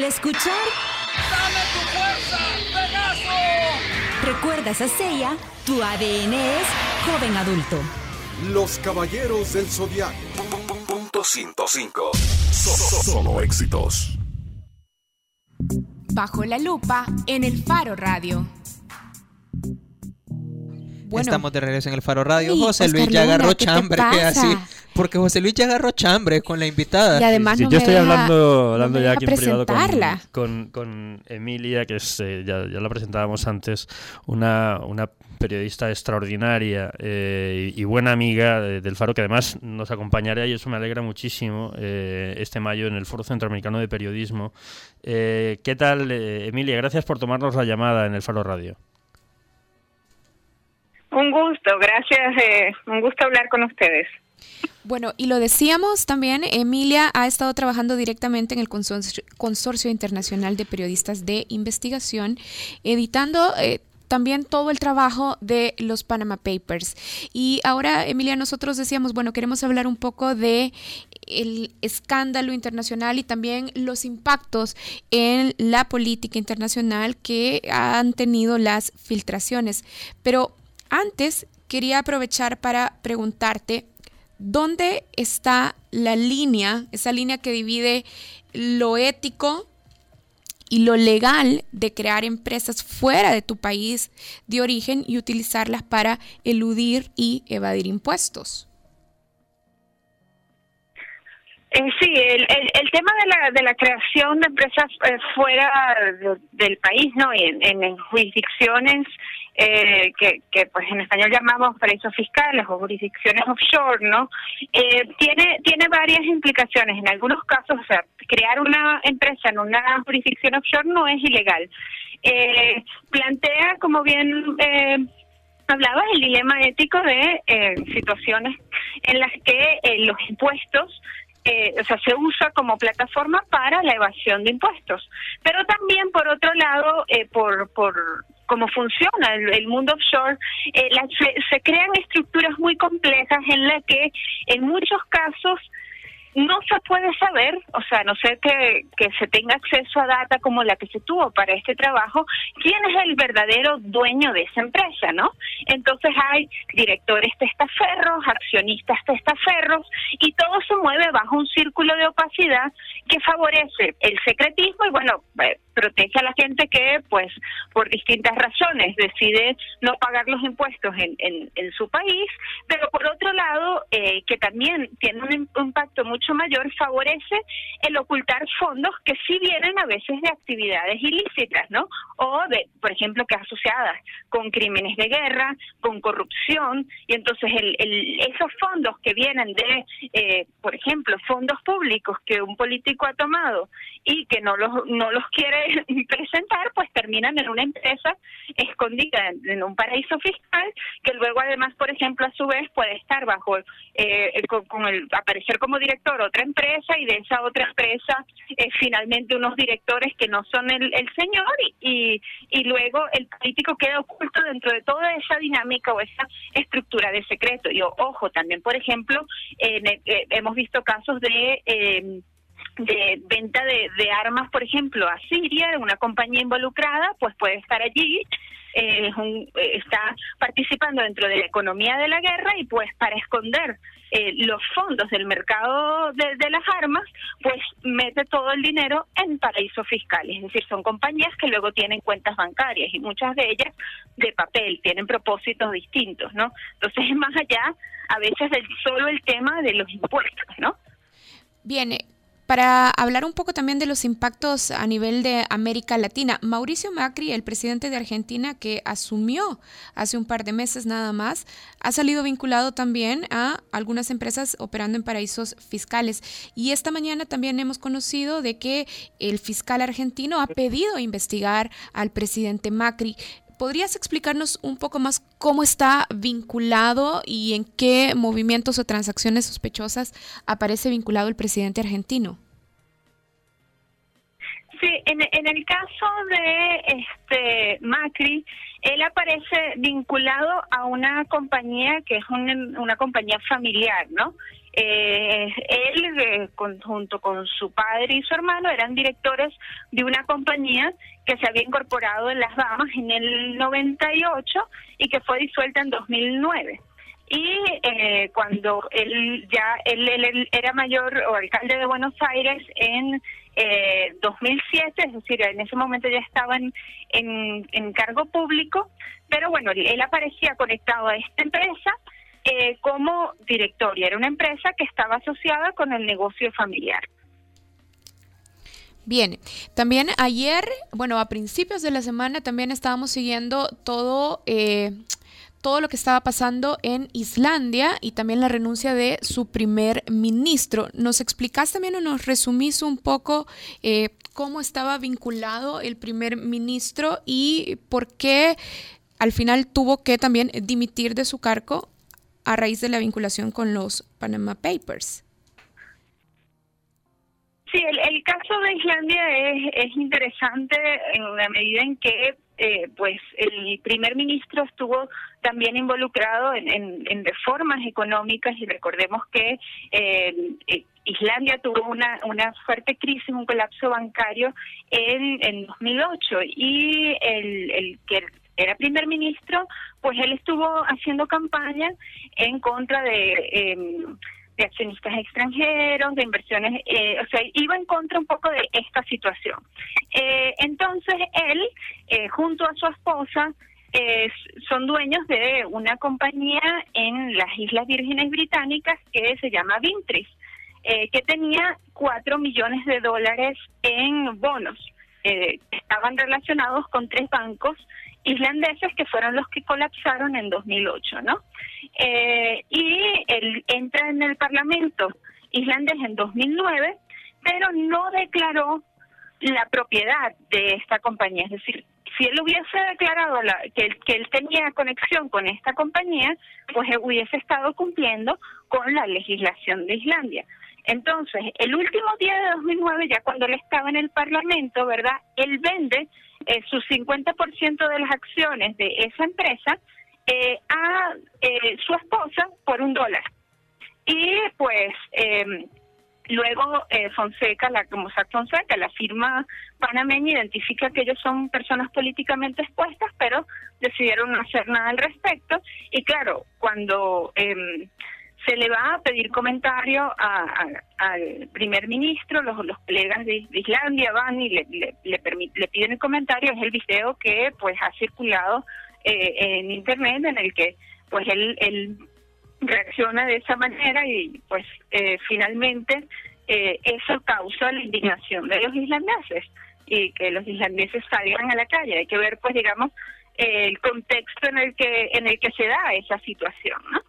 Al escuchar... ¡Dame tu fuerza, Pegaso! Recuerdas a Seiya, tu ADN es joven adulto. Los Caballeros del Zodiaco. Punto 105. Solo éxitos. Bajo la lupa en el Faro Radio. Estamos de regreso en el Faro Radio. José Luis ya agarró chambre, que así. Porque José Luis ya agarró chambre con la invitada. Y además yo estoy hablando, hablando ya aquí en privado con, con, Emilia, que es, eh, ya, ya, la presentábamos antes, una, una periodista extraordinaria eh, y buena amiga del Faro, que además nos acompañará y eso me alegra muchísimo eh, este mayo en el Foro Centroamericano de Periodismo. ¿Qué tal, Emilia? Gracias por tomarnos la llamada en el Faro Radio. Un gusto, gracias. un gusto hablar con ustedes. Bueno, y lo decíamos también, Emilia ha estado trabajando directamente en el Consorcio, Internacional de Periodistas de Investigación, editando eh, también todo el trabajo de los Panama Papers. Y ahora, Emilia, nosotros decíamos, bueno, queremos hablar un poco de el escándalo internacional y también los impactos en la política internacional que han tenido las filtraciones. Pero antes quería aprovechar para preguntarte, ¿dónde está la línea, esa línea que divide lo ético y lo legal de crear empresas fuera de tu país de origen y utilizarlas para eludir y evadir impuestos. Eh, sí, el, tema de la, de la creación de empresas eh, fuera del país, ¿no? En, en jurisdicciones eh, que, que pues en español llamamos paraísos fiscales o jurisdicciones offshore, ¿no? Eh, tiene, tiene varias implicaciones. En algunos casos, o sea, crear una empresa en una jurisdicción offshore no es ilegal. Eh, plantea, como bien eh, hablabas, el dilema ético de eh, situaciones en las que eh, los impuestos eh, o sea, se usa como plataforma para la evasión de impuestos. Pero también, por otro lado, eh, por, por cómo funciona el, mundo offshore, eh, se, se crean estructuras muy complejas en las que, en muchos casos, no se puede saber, o sea, no sé que, que se tenga acceso a data como la que se tuvo para este trabajo, quién es el verdadero dueño de esa empresa, ¿no? Entonces hay directores testaferros, accionistas testaferros, y todo se mueve bajo un círculo de opacidad que favorece el secretismo y, bueno, eh, protege a la gente que, pues, por distintas razones decide no pagar los impuestos en, en, en su país, pero por otro lado, eh, que también tiene un impacto mucho mayor, favorece el ocultar fondos que sí vienen a veces de actividades ilícitas, ¿no? O de, por ejemplo, que asociadas con crímenes de guerra, con corrupción, y entonces el, el, esos fondos que vienen de, eh, por ejemplo, fondos públicos que un político ha tomado y que no los, no los quiere presentar, pues terminan en una empresa escondida en, un paraíso fiscal, que luego además, por ejemplo, a su vez puede estar bajo, eh, con, el, aparecer como director otra empresa y de esa otra empresa eh, finalmente unos directores que no son el, el señor y, y, luego el político queda oculto dentro de toda esa dinámica o esa estructura de secreto. Y ojo, también, por ejemplo, eh, hemos visto casos de... Eh, de venta de, de, armas, por ejemplo, a Siria, una compañía involucrada, pues puede estar allí, eh, está participando dentro de la economía de la guerra y pues para esconder eh, los fondos del mercado de, las armas, pues mete todo el dinero en paraísos fiscales. Es decir, son compañías que luego tienen cuentas bancarias y muchas de ellas de papel, tienen propósitos distintos, ¿no? Entonces es más allá a veces del solo el tema de los impuestos, ¿no? Bien, para hablar un poco también de los impactos a nivel de América Latina, Mauricio Macri, el presidente de Argentina que asumió hace un par de meses nada más, ha salido vinculado también a algunas empresas operando en paraísos fiscales. Y esta mañana también hemos conocido de que el fiscal argentino ha pedido investigar al presidente Macri. ¿Podrías explicarnos un poco más cómo está vinculado y en qué movimientos o transacciones sospechosas aparece vinculado el presidente argentino? Sí, en, el caso de este Macri, él aparece vinculado a una compañía que es una compañía familiar, ¿no? Eh, él, eh, junto con su padre y su hermano, eran directores de una compañía que se había incorporado en las Bahamas en el 98 y que fue disuelta en 2009 y eh, cuando él ya él, él, era mayor o alcalde de Buenos Aires en eh, 2007, es decir, en ese momento ya estaba en, en, en cargo público, pero bueno, él aparecía conectado a esta empresa eh, como director y era una empresa que estaba asociada con el negocio familiar. Bien, también ayer, bueno, a principios de la semana también estábamos siguiendo todo, eh, todo lo que estaba pasando en Islandia y también la renuncia de su primer ministro. ¿Nos explicás también o nos resumís un poco eh, cómo estaba vinculado el primer ministro y por qué al final tuvo que también dimitir de su cargo a raíz de la vinculación con los Panama Papers. Sí, el, el caso de Islandia es, es interesante en la medida en que eh, pues el primer ministro estuvo también involucrado en, reformas económicas y recordemos que eh, Islandia tuvo una, una fuerte crisis, un colapso bancario en, en 2008 y el, el que era primer ministro, pues él estuvo haciendo campaña en contra de... Eh, de accionistas extranjeros, de inversiones, eh, o sea, iba en contra un poco de esta situación. Eh, entonces, él, eh, junto a su esposa, son dueños de una compañía en las Islas Vírgenes Británicas que se llama Vintris, eh, que tenía cuatro millones de dólares en bonos. Eh, estaban relacionados con tres bancos islandeses que fueron los que colapsaron en 2008, ¿no? Eh, y él entra en el Parlamento islandés en 2009, pero no declaró la propiedad de esta compañía, es decir, si él hubiese declarado la, que, que él tenía conexión con esta compañía, pues hubiese estado cumpliendo con la legislación de Islandia. Entonces, el último día de 2009, ya cuando él estaba en el Parlamento, ¿verdad? Él vende eh, su 50% de las acciones de esa empresa eh, a eh, su esposa por un dólar. Y pues eh, luego eh, Fonseca, la Mossack Fonseca, la firma panameña identifica que ellos son personas políticamente expuestas, pero decidieron no hacer nada al respecto. Y claro, cuando eh, se le va a pedir comentario a, al primer ministro, los, los plegas de, Islandia van y le, le, le, le piden el comentario, es el video que pues ha circulado eh, en internet en el que pues él, él reacciona de esa manera y pues eh, finalmente eh, eso causa la indignación de los islandeses y que los islandeses salgan a la calle. Hay que ver pues digamos el contexto en el que en el que se da esa situación, ¿no?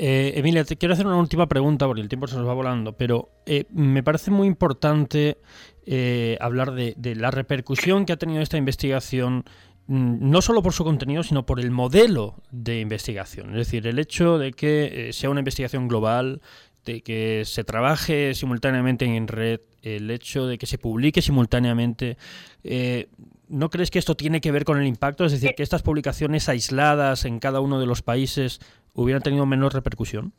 Eh, Emilia, te quiero hacer una última pregunta porque el tiempo se nos va volando, pero eh, me parece muy importante eh, hablar de, de la repercusión que ha tenido esta investigación, mm, no solo por su contenido, sino por el modelo de investigación. Es decir, el hecho de que eh, sea una investigación global, de que se trabaje simultáneamente en red, el hecho de que se publique simultáneamente. eh, ¿No crees que esto tiene que ver con el impacto? Es decir, que estas publicaciones aisladas en cada uno de los países hubieran tenido menos repercusión.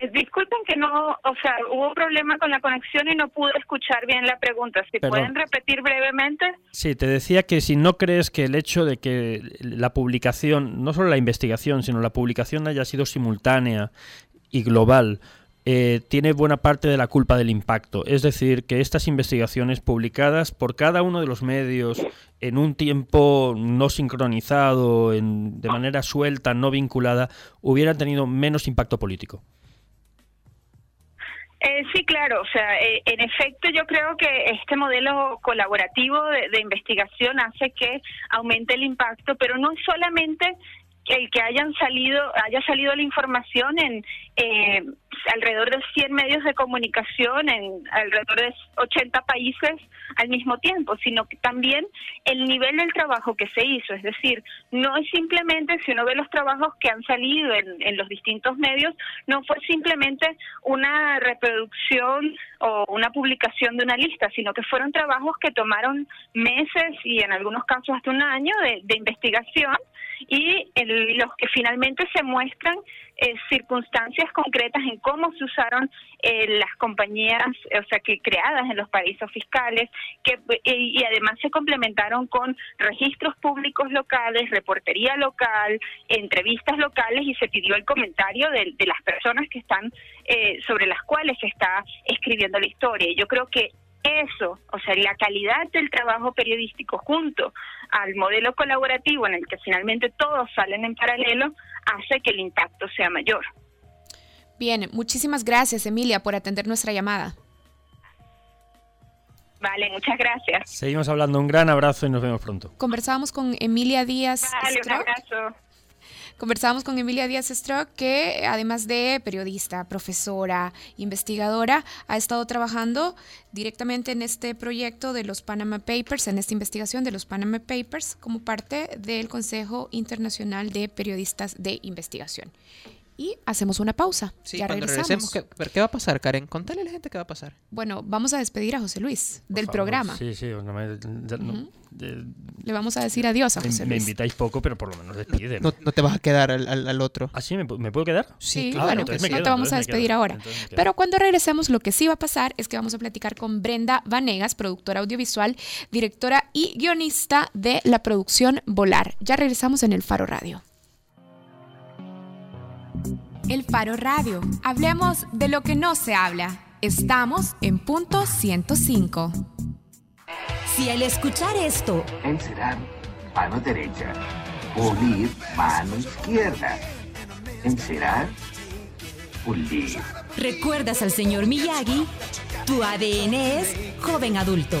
Eh, Disculpen que no, o sea, hubo un problema con la conexión y no pude escuchar bien la pregunta. Si Perdón. pueden repetir brevemente. Sí, te decía que si no crees que el hecho de que la publicación, no solo la investigación, sino la publicación haya sido simultánea y global, eh, tiene buena parte de la culpa del impacto. Es decir, que estas investigaciones publicadas por cada uno de los medios en un tiempo no sincronizado, en- de manera suelta, no vinculada, hubieran tenido menos impacto político. Eh, sí, claro, o sea, eh, en efecto yo creo que este modelo colaborativo de, investigación hace que aumente el impacto, pero no solamente el que hayan salido, haya salido la información en eh, alrededor de 100 medios de comunicación en alrededor de 80 países al mismo tiempo, sino que también el nivel del trabajo que se hizo, es decir, no es simplemente, si uno ve los trabajos que han salido en, en los distintos medios, no fue simplemente una reproducción o una publicación de una lista, sino que fueron trabajos que tomaron meses y en algunos casos hasta un año de, de investigación y el- los que finalmente se muestran eh, circunstancias concretas en cómo se usaron eh, las compañías, o sea, que creadas en los paraísos fiscales, que eh, y además se complementaron con registros públicos locales, reportería local, entrevistas locales y se pidió el comentario de, de las personas que están eh, sobre las cuales se está escribiendo la historia. Y yo creo que eso, o sea, la calidad del trabajo periodístico junto al modelo colaborativo en el que finalmente todos salen en paralelo, hace que el impacto sea mayor. Bien, muchísimas gracias Emilia por atender nuestra llamada. Vale, muchas gracias. Seguimos hablando, un gran abrazo y nos vemos pronto. Conversábamos con Emilia Díaz Vale, un abrazo. Conversábamos con Emilia Díaz Strock, que además de periodista, profesora, investigadora, ha estado trabajando directamente en este proyecto de los Panama Papers, en esta investigación de los Panama Papers, como parte del Consejo Internacional de Periodistas de Investigación y hacemos una pausa. Sí, ya cuando regresamos. regresemos, ¿qué, ¿qué va a pasar, Karen? Contale a la gente qué va a pasar. Bueno, vamos a despedir a José Luis del favor, programa. Sí, sí. no me, Le vamos a decir adiós a me, José me Luis. invitáis poco, pero por lo menos despídeme. No, no te vas a quedar al, al- al otro. ¿Ah, sí? ¿Me, me puedo quedar? Sí, claro bueno, entonces me no te vamos a me despedir quedo, ahora. me. Pero cuando regresemos, lo que sí va a pasar es que vamos a platicar con Brenda Vanegas, productora audiovisual, directora y guionista de la producción Volar. Ya regresamos en el Faro Radio. El Faro Radio. Hablemos de lo que no se habla. Estamos en punto 105. Si al escuchar esto Encerar, mano derecha. Pulir, mano izquierda. Encerar, pulir. recuerdas al señor Miyagi, tu ADN es joven adulto.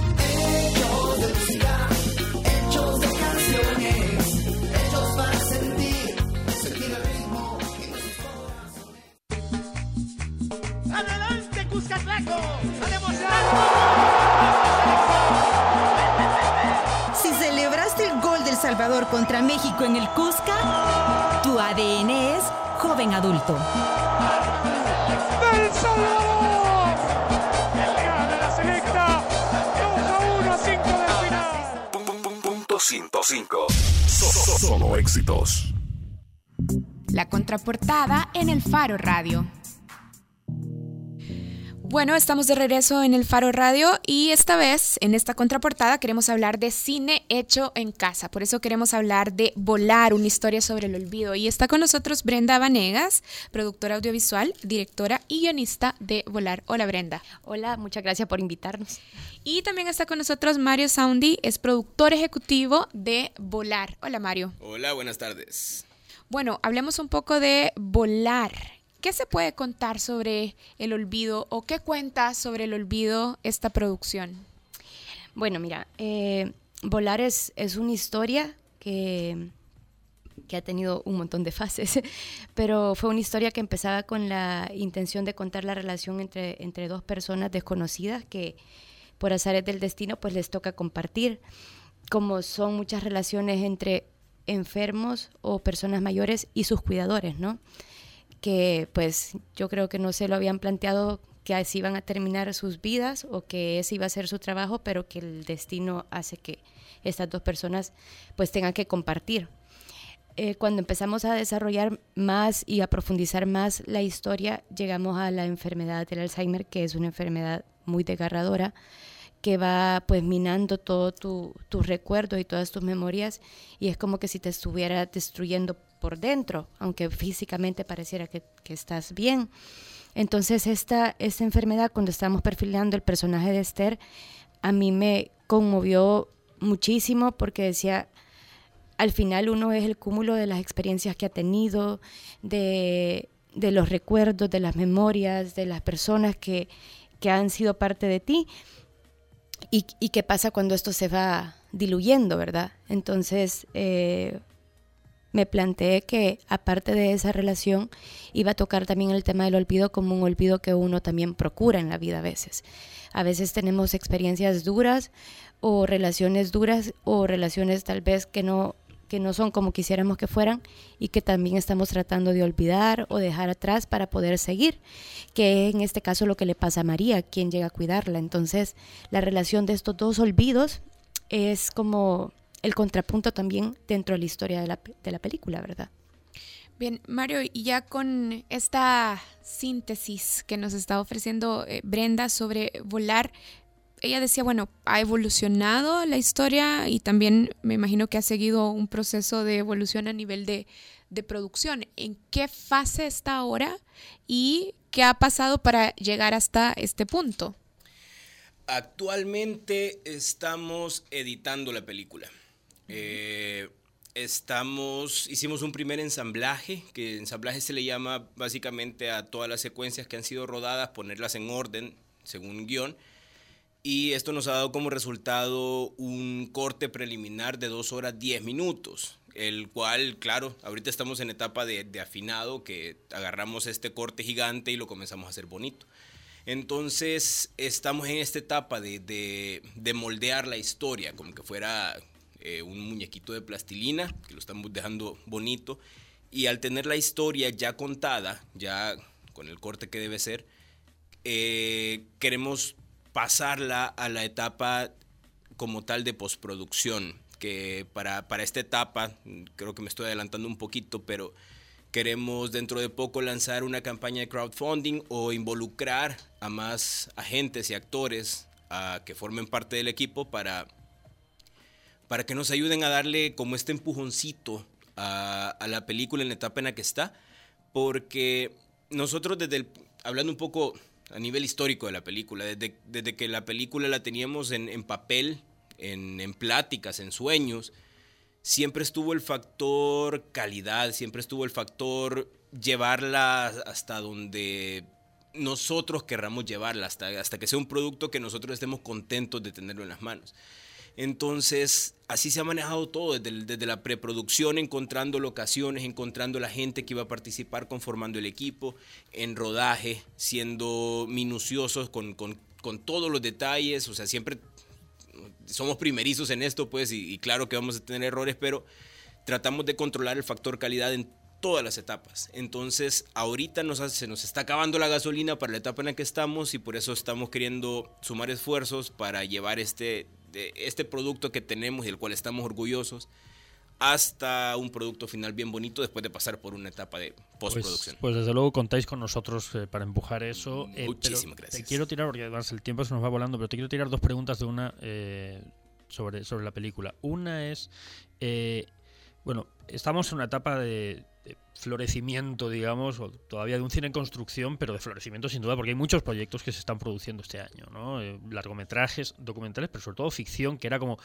Salvador contra México en el Cusca, tu ADN es joven adulto. ¡Del Salvador! ¡El gana la selecta! 2 a 1 a 5 del final. Punto 105. Solo éxitos. La contraportada en el Faro Radio. Bueno, estamos de regreso en el Faro Radio y esta vez, en esta contraportada, queremos hablar de cine hecho en casa. Por eso queremos hablar de Volar, una historia sobre el olvido. Y está con nosotros Brenda Vanegas, productora audiovisual, directora y guionista de Volar. Hola Brenda. Hola, muchas gracias por invitarnos. Y también está con nosotros Mario Saundi, es productor ejecutivo de Volar. Hola Mario. Hola, buenas tardes. Bueno, hablemos un poco de Volar. ¿Qué se puede contar sobre el olvido o qué cuenta sobre el olvido esta producción? Bueno, mira, eh, Volar es, es una historia que, que ha tenido un montón de fases, pero fue una historia que empezaba con la intención de contar la relación entre, entre dos personas desconocidas que por azares del destino pues les toca compartir, como son muchas relaciones entre enfermos o personas mayores y sus cuidadores, ¿no? Que pues yo creo que no se lo habían planteado que así iban a terminar sus vidas o que ese iba a ser su trabajo, pero que el destino hace que estas dos personas pues tengan que compartir. Eh, cuando empezamos a desarrollar más y a profundizar más la historia, llegamos a la enfermedad del Alzheimer, que es una enfermedad muy desgarradora, que va pues minando todo tu, tus recuerdos y todas tus memorias y es como que si te estuviera destruyendo por dentro, aunque físicamente pareciera que, estás bien. Entonces esta, esta enfermedad, cuando estábamos perfilando el personaje de Esther, a mí me conmovió muchísimo porque decía, al final uno es el cúmulo de las experiencias que ha tenido, de, de los recuerdos, de las memorias, de las personas que, que han sido parte de ti. Y, y, qué pasa cuando esto se va diluyendo, ¿verdad? Entonces, eh, me planteé que aparte de esa relación iba a tocar también el tema del olvido como un olvido que uno también procura en la vida a veces. A veces tenemos experiencias duras o relaciones duras o relaciones tal vez que no que no son como quisiéramos que fueran y que también estamos tratando de olvidar o dejar atrás para poder seguir, que es en este caso lo que le pasa a María, quien llega a cuidarla. Entonces, la relación de estos dos olvidos es como el contrapunto también dentro de la historia de la, de la película, ¿verdad? Bien, Mario, y ya con esta síntesis que nos está ofreciendo eh, Brenda sobre volar, ella decía, bueno, ha evolucionado la historia y también me imagino que ha seguido un proceso de evolución a nivel de, de producción. ¿En qué fase está ahora y qué ha pasado para llegar hasta este punto? Actualmente estamos editando la película. Eh, estamos, hicimos un primer ensamblaje, que ensamblaje se le llama básicamente a todas las secuencias que han sido rodadas, ponerlas en orden según guion. Y esto nos ha dado como resultado un corte preliminar de 2 horas 10 minutos, el cual, claro, ahorita estamos en etapa de, afinado, que agarramos este corte gigante y lo comenzamos a hacer bonito. Entonces estamos en esta etapa de moldear la historia, como que fuera eh, un muñequito de plastilina, que lo estamos dejando bonito. Y al tener la historia ya contada, ya con el corte que debe ser, eh, queremos pasarla a la etapa como tal de postproducción, que para, para esta etapa, creo que me estoy adelantando un poquito, pero Queremos dentro de poco lanzar una campaña de crowdfunding o involucrar a más agentes y actores a que formen parte del equipo para, para que nos ayuden a darle como este empujoncito a, la película en la etapa en la que está. Porque nosotros desde el, hablando un poco a nivel histórico de la película, desde, desde que la película la teníamos en, papel, en, en pláticas, en sueños, siempre estuvo el factor calidad, siempre estuvo el factor llevarla hasta donde nosotros querramos llevarla, hasta, hasta que sea un producto que nosotros estemos contentos de tenerlo en las manos. Entonces, así se ha manejado todo, desde, desde, la preproducción, encontrando locaciones, encontrando la gente que iba a participar, conformando el equipo, en rodaje, siendo minuciosos con, con, con todos los detalles, o sea, siempre somos primerizos en esto, pues, y, claro que vamos a tener errores, pero tratamos de controlar el factor calidad en todas las etapas. Entonces, ahorita nos, se nos está acabando la gasolina para la etapa en la que estamos y por eso estamos queriendo sumar esfuerzos para llevar este, este producto que tenemos y del cual estamos orgullosos hasta un producto final bien bonito después de pasar por una etapa de postproducción. Pues, pues desde luego contáis con nosotros eh, para empujar eso. Eh, Muchísimas gracias. Te quiero tirar, porque además el tiempo se nos va volando, pero te quiero tirar dos preguntas de una eh, sobre, sobre la película. Una es, bueno, estamos en una etapa de, de florecimiento, digamos, o todavía de un cine en construcción, pero de florecimiento sin duda, porque hay muchos proyectos que se están produciendo este año, ¿no? Eh, largometrajes, documentales, pero sobre todo ficción, que era como,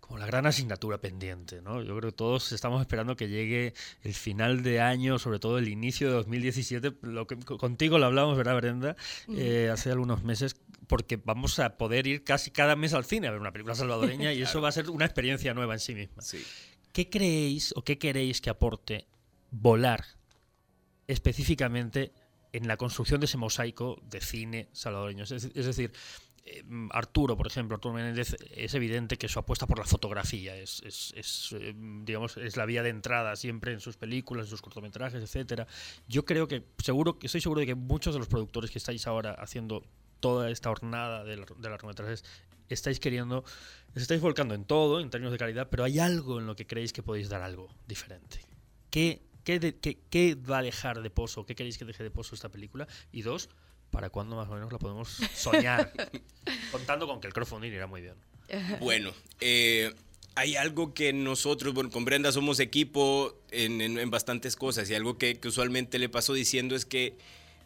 como la gran asignatura pendiente, ¿no? Yo creo que todos estamos esperando que llegue el final de año, sobre todo el inicio de 2017, lo que contigo lo hablamos, ¿verdad, Brenda? Eh, hace algunos meses, porque vamos a poder ir casi cada mes al cine a ver una película salvadoreña y eso va a ser una experiencia nueva en sí misma. Sí. ¿Qué creéis o qué queréis que aporte volar específicamente en la construcción de ese mosaico de cine salvadoreño. Es, decir, eh, Arturo, por ejemplo, Arturo Menéndez, es evidente que su apuesta por la fotografía es, es, eh, digamos, es la vía de entrada siempre en sus películas, en sus cortometrajes, etcétera. Yo creo que, seguro, estoy seguro de que muchos de los productores que estáis ahora haciendo toda esta hornada de, de largometrajes estáis queriendo, os estáis volcando en todo, en términos de calidad, pero hay algo en lo que creéis que podéis dar algo diferente. ¿Qué ¿Qué, de, qué, ¿Qué, va a dejar de pozo? ¿Qué queréis que deje de pozo esta película? Y dos, ¿para cuándo más o menos la podemos soñar? Contando con que el crowdfunding irá muy bien. Bueno, eh, hay algo que nosotros, bueno, con Brenda somos equipo en, en, en bastantes cosas y algo que, que, usualmente le paso diciendo es que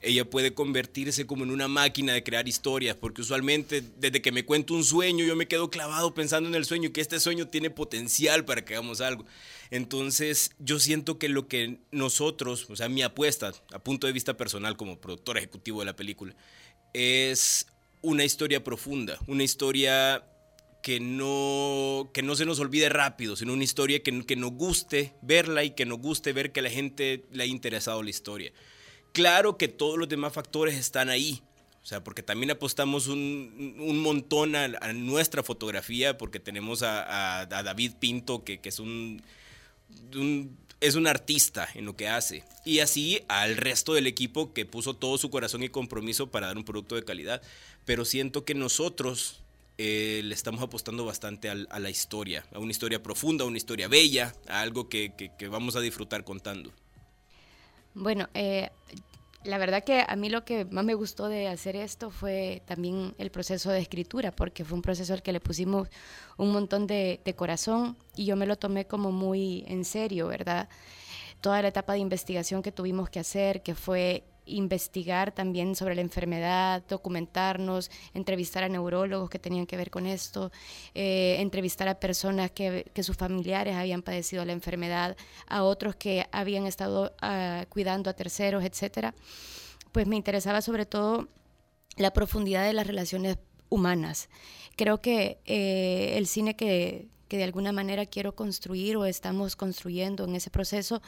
ella puede convertirse como en una máquina de crear historias, porque usualmente desde que me cuento un sueño yo me quedo clavado pensando en el sueño, que este sueño tiene potencial para que hagamos algo. Entonces, yo siento que lo que nosotros, o sea, mi apuesta, a punto de vista personal como productor ejecutivo de la película, es una historia profunda, una historia que no, que no se nos olvide rápido, sino una historia que, que nos guste verla y que nos guste ver que la gente le ha interesado la historia. Claro que todos los demás factores están ahí, o sea, porque también apostamos un, un montón a, a, nuestra fotografía, porque tenemos a, a, a David Pinto, que, que es un, un, es un artista en lo que hace. Y así al resto del equipo que puso todo su corazón y compromiso para dar un producto de calidad. Pero siento que nosotros eh, le estamos apostando bastante a, la historia, a una historia profunda, a una historia bella, a algo que, que, que vamos a disfrutar contando. Bueno, eh, la verdad que a mí lo que más me gustó de hacer esto fue también el proceso de escritura, porque fue un proceso al que le pusimos un montón de, corazón y yo me lo tomé como muy en serio, ¿verdad? toda la etapa de investigación que tuvimos que hacer, que fue investigar también sobre la enfermedad, documentarnos, entrevistar a neurólogos que tenían que ver con esto, eh, entrevistar a personas que, que, sus familiares habían padecido la enfermedad, a otros que habían estado uh, cuidando a terceros, etcétera. Pues me interesaba sobre todo la profundidad de las relaciones humanas. Creo que eh, el cine que, que de alguna manera quiero construir o estamos construyendo en ese proceso,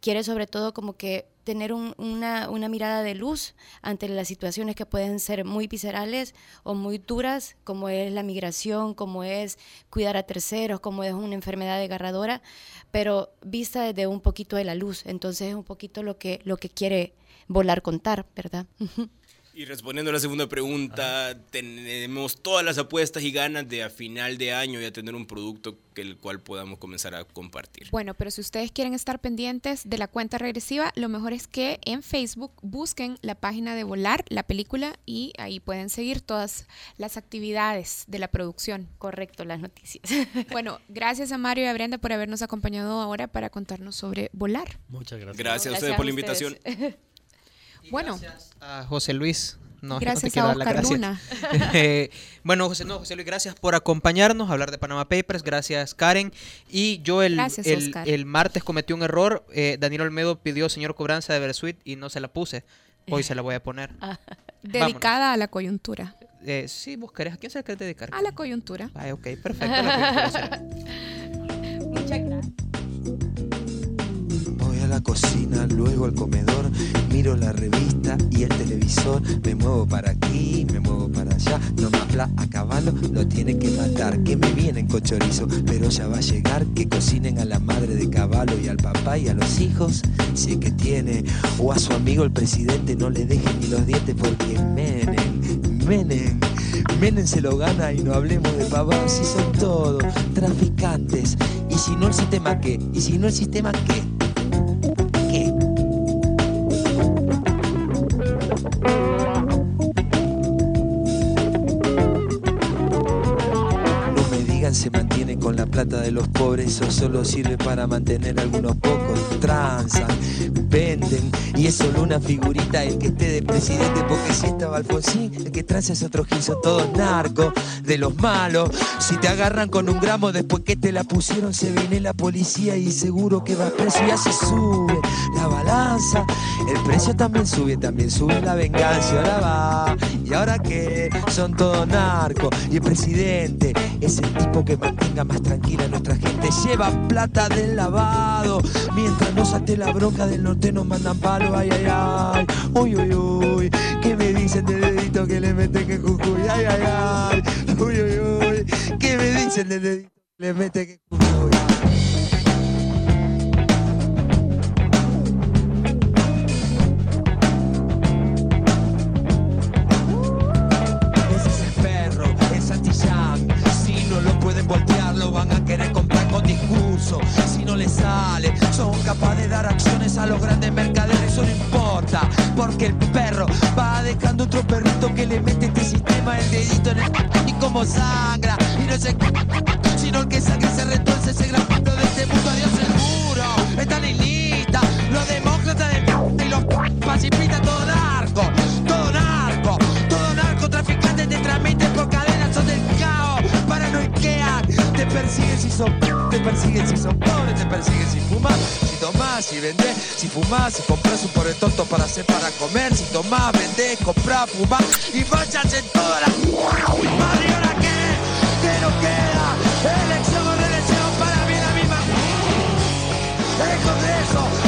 quiere sobre todo como que tener un, una, una, mirada de luz ante las situaciones que pueden ser muy viscerales o muy duras, como es la migración, como es cuidar a terceros, como es una enfermedad desgarradora, pero vista desde un poquito de la luz. Entonces es un poquito lo que, lo que quiere volar contar, ¿verdad? Y respondiendo a la segunda pregunta, tenemos todas las apuestas y ganas de a final de año ya tener un producto que el cual podamos comenzar a compartir. Bueno, pero si ustedes quieren estar pendientes de la cuenta regresiva, lo mejor es que en Facebook busquen la página de Volar, la película, y ahí pueden seguir todas las actividades de la producción. Correcto, las noticias. Bueno, gracias a Mario y a Brenda por habernos acompañado ahora para contarnos sobre Volar. Muchas gracias. Gracias, no, gracias a ustedes por la invitación. Bueno, gracias a José Luis. No, gracias no a Oscar Luna. eh, bueno, José, no, José Luis, gracias por acompañarnos, a hablar de Panama Papers. Gracias, Karen. Y yo el, gracias, el, el, martes cometí un error. Eh, Daniel Olmedo pidió señor cobranza de Versuit y no se la puse. Hoy se la voy a poner. Dedicada Vámonos. a la coyuntura. Eh, sí, vos querés. ¿A quién se la querés dedicar? A la coyuntura. Ah, ok, perfecto. Muchas gracias. La cocina, luego al comedor, miro la revista y el televisor, me muevo para aquí, me muevo para allá, no me habla a caballo, lo tiene que matar, que me vienen con chorizo, pero ya va a llegar, que cocinen a la madre de caballo y al papá y a los hijos, si es que tiene, o a su amigo el presidente, no le dejen ni los dientes porque menen, menen. Menem se lo gana y no hablemos de pavados si son todos traficantes. Y si no el sistema qué? Y si no el sistema? ¿Qué? Plata de los pobres, eso solo sirve para mantener algunos pocos. Transan, venden, y es solo una figurita el que esté de presidente, porque si estaba Alfonsín, el que transa es otro gil, son todos narcos, de los malos. Si te agarran con un gramo después que te la pusieron, se viene la policía y seguro que va preso y así sube la balanza. El precio también sube, también sube la venganza. Ahora va, y ahora qué, son todos narcos. Y el presidente es el tipo que mantenga más tranquila a nuestra gente. Lleva plata del lavado, mientras no salte la bronca del norte nos mandan palo. Ay, ay, ay, uy, uy, uy. ¿Qué me dicen del dedito que le meten que Jujuy? Ay, ay, ay, uy, uy, uy. ¿Qué me dicen del dedito que le meten que Jujuy? Lo van a querer comprar con discurso. No les sale, son capaces de dar acciones a los grandes mercaderes. Eso no importa, porque el perro va dejando otro perrito que le mete este sistema el dedito en el y como sangra. Y no sé sino el que sangra se retuerce ese gran pueblo de este mundo. Adiós seguro, están en lista. Los demócratas de y los pacifistas, todo narco, todo narco, todo narcotraficante te transmiten por cadenas, son del caos, paranoiquean, te persiguen si son, te persiguen si son pobres, te persiguen si fumas, si tomás, si vendés, si fumás, si compras un pobre tonto para hacer para comer, si tomás, vendés, comprás, fumás y vayas en toda la... Madre, ¿y ahora qué? ¿Qué nos queda? Elección o reelección para mí la misma. El Congreso, con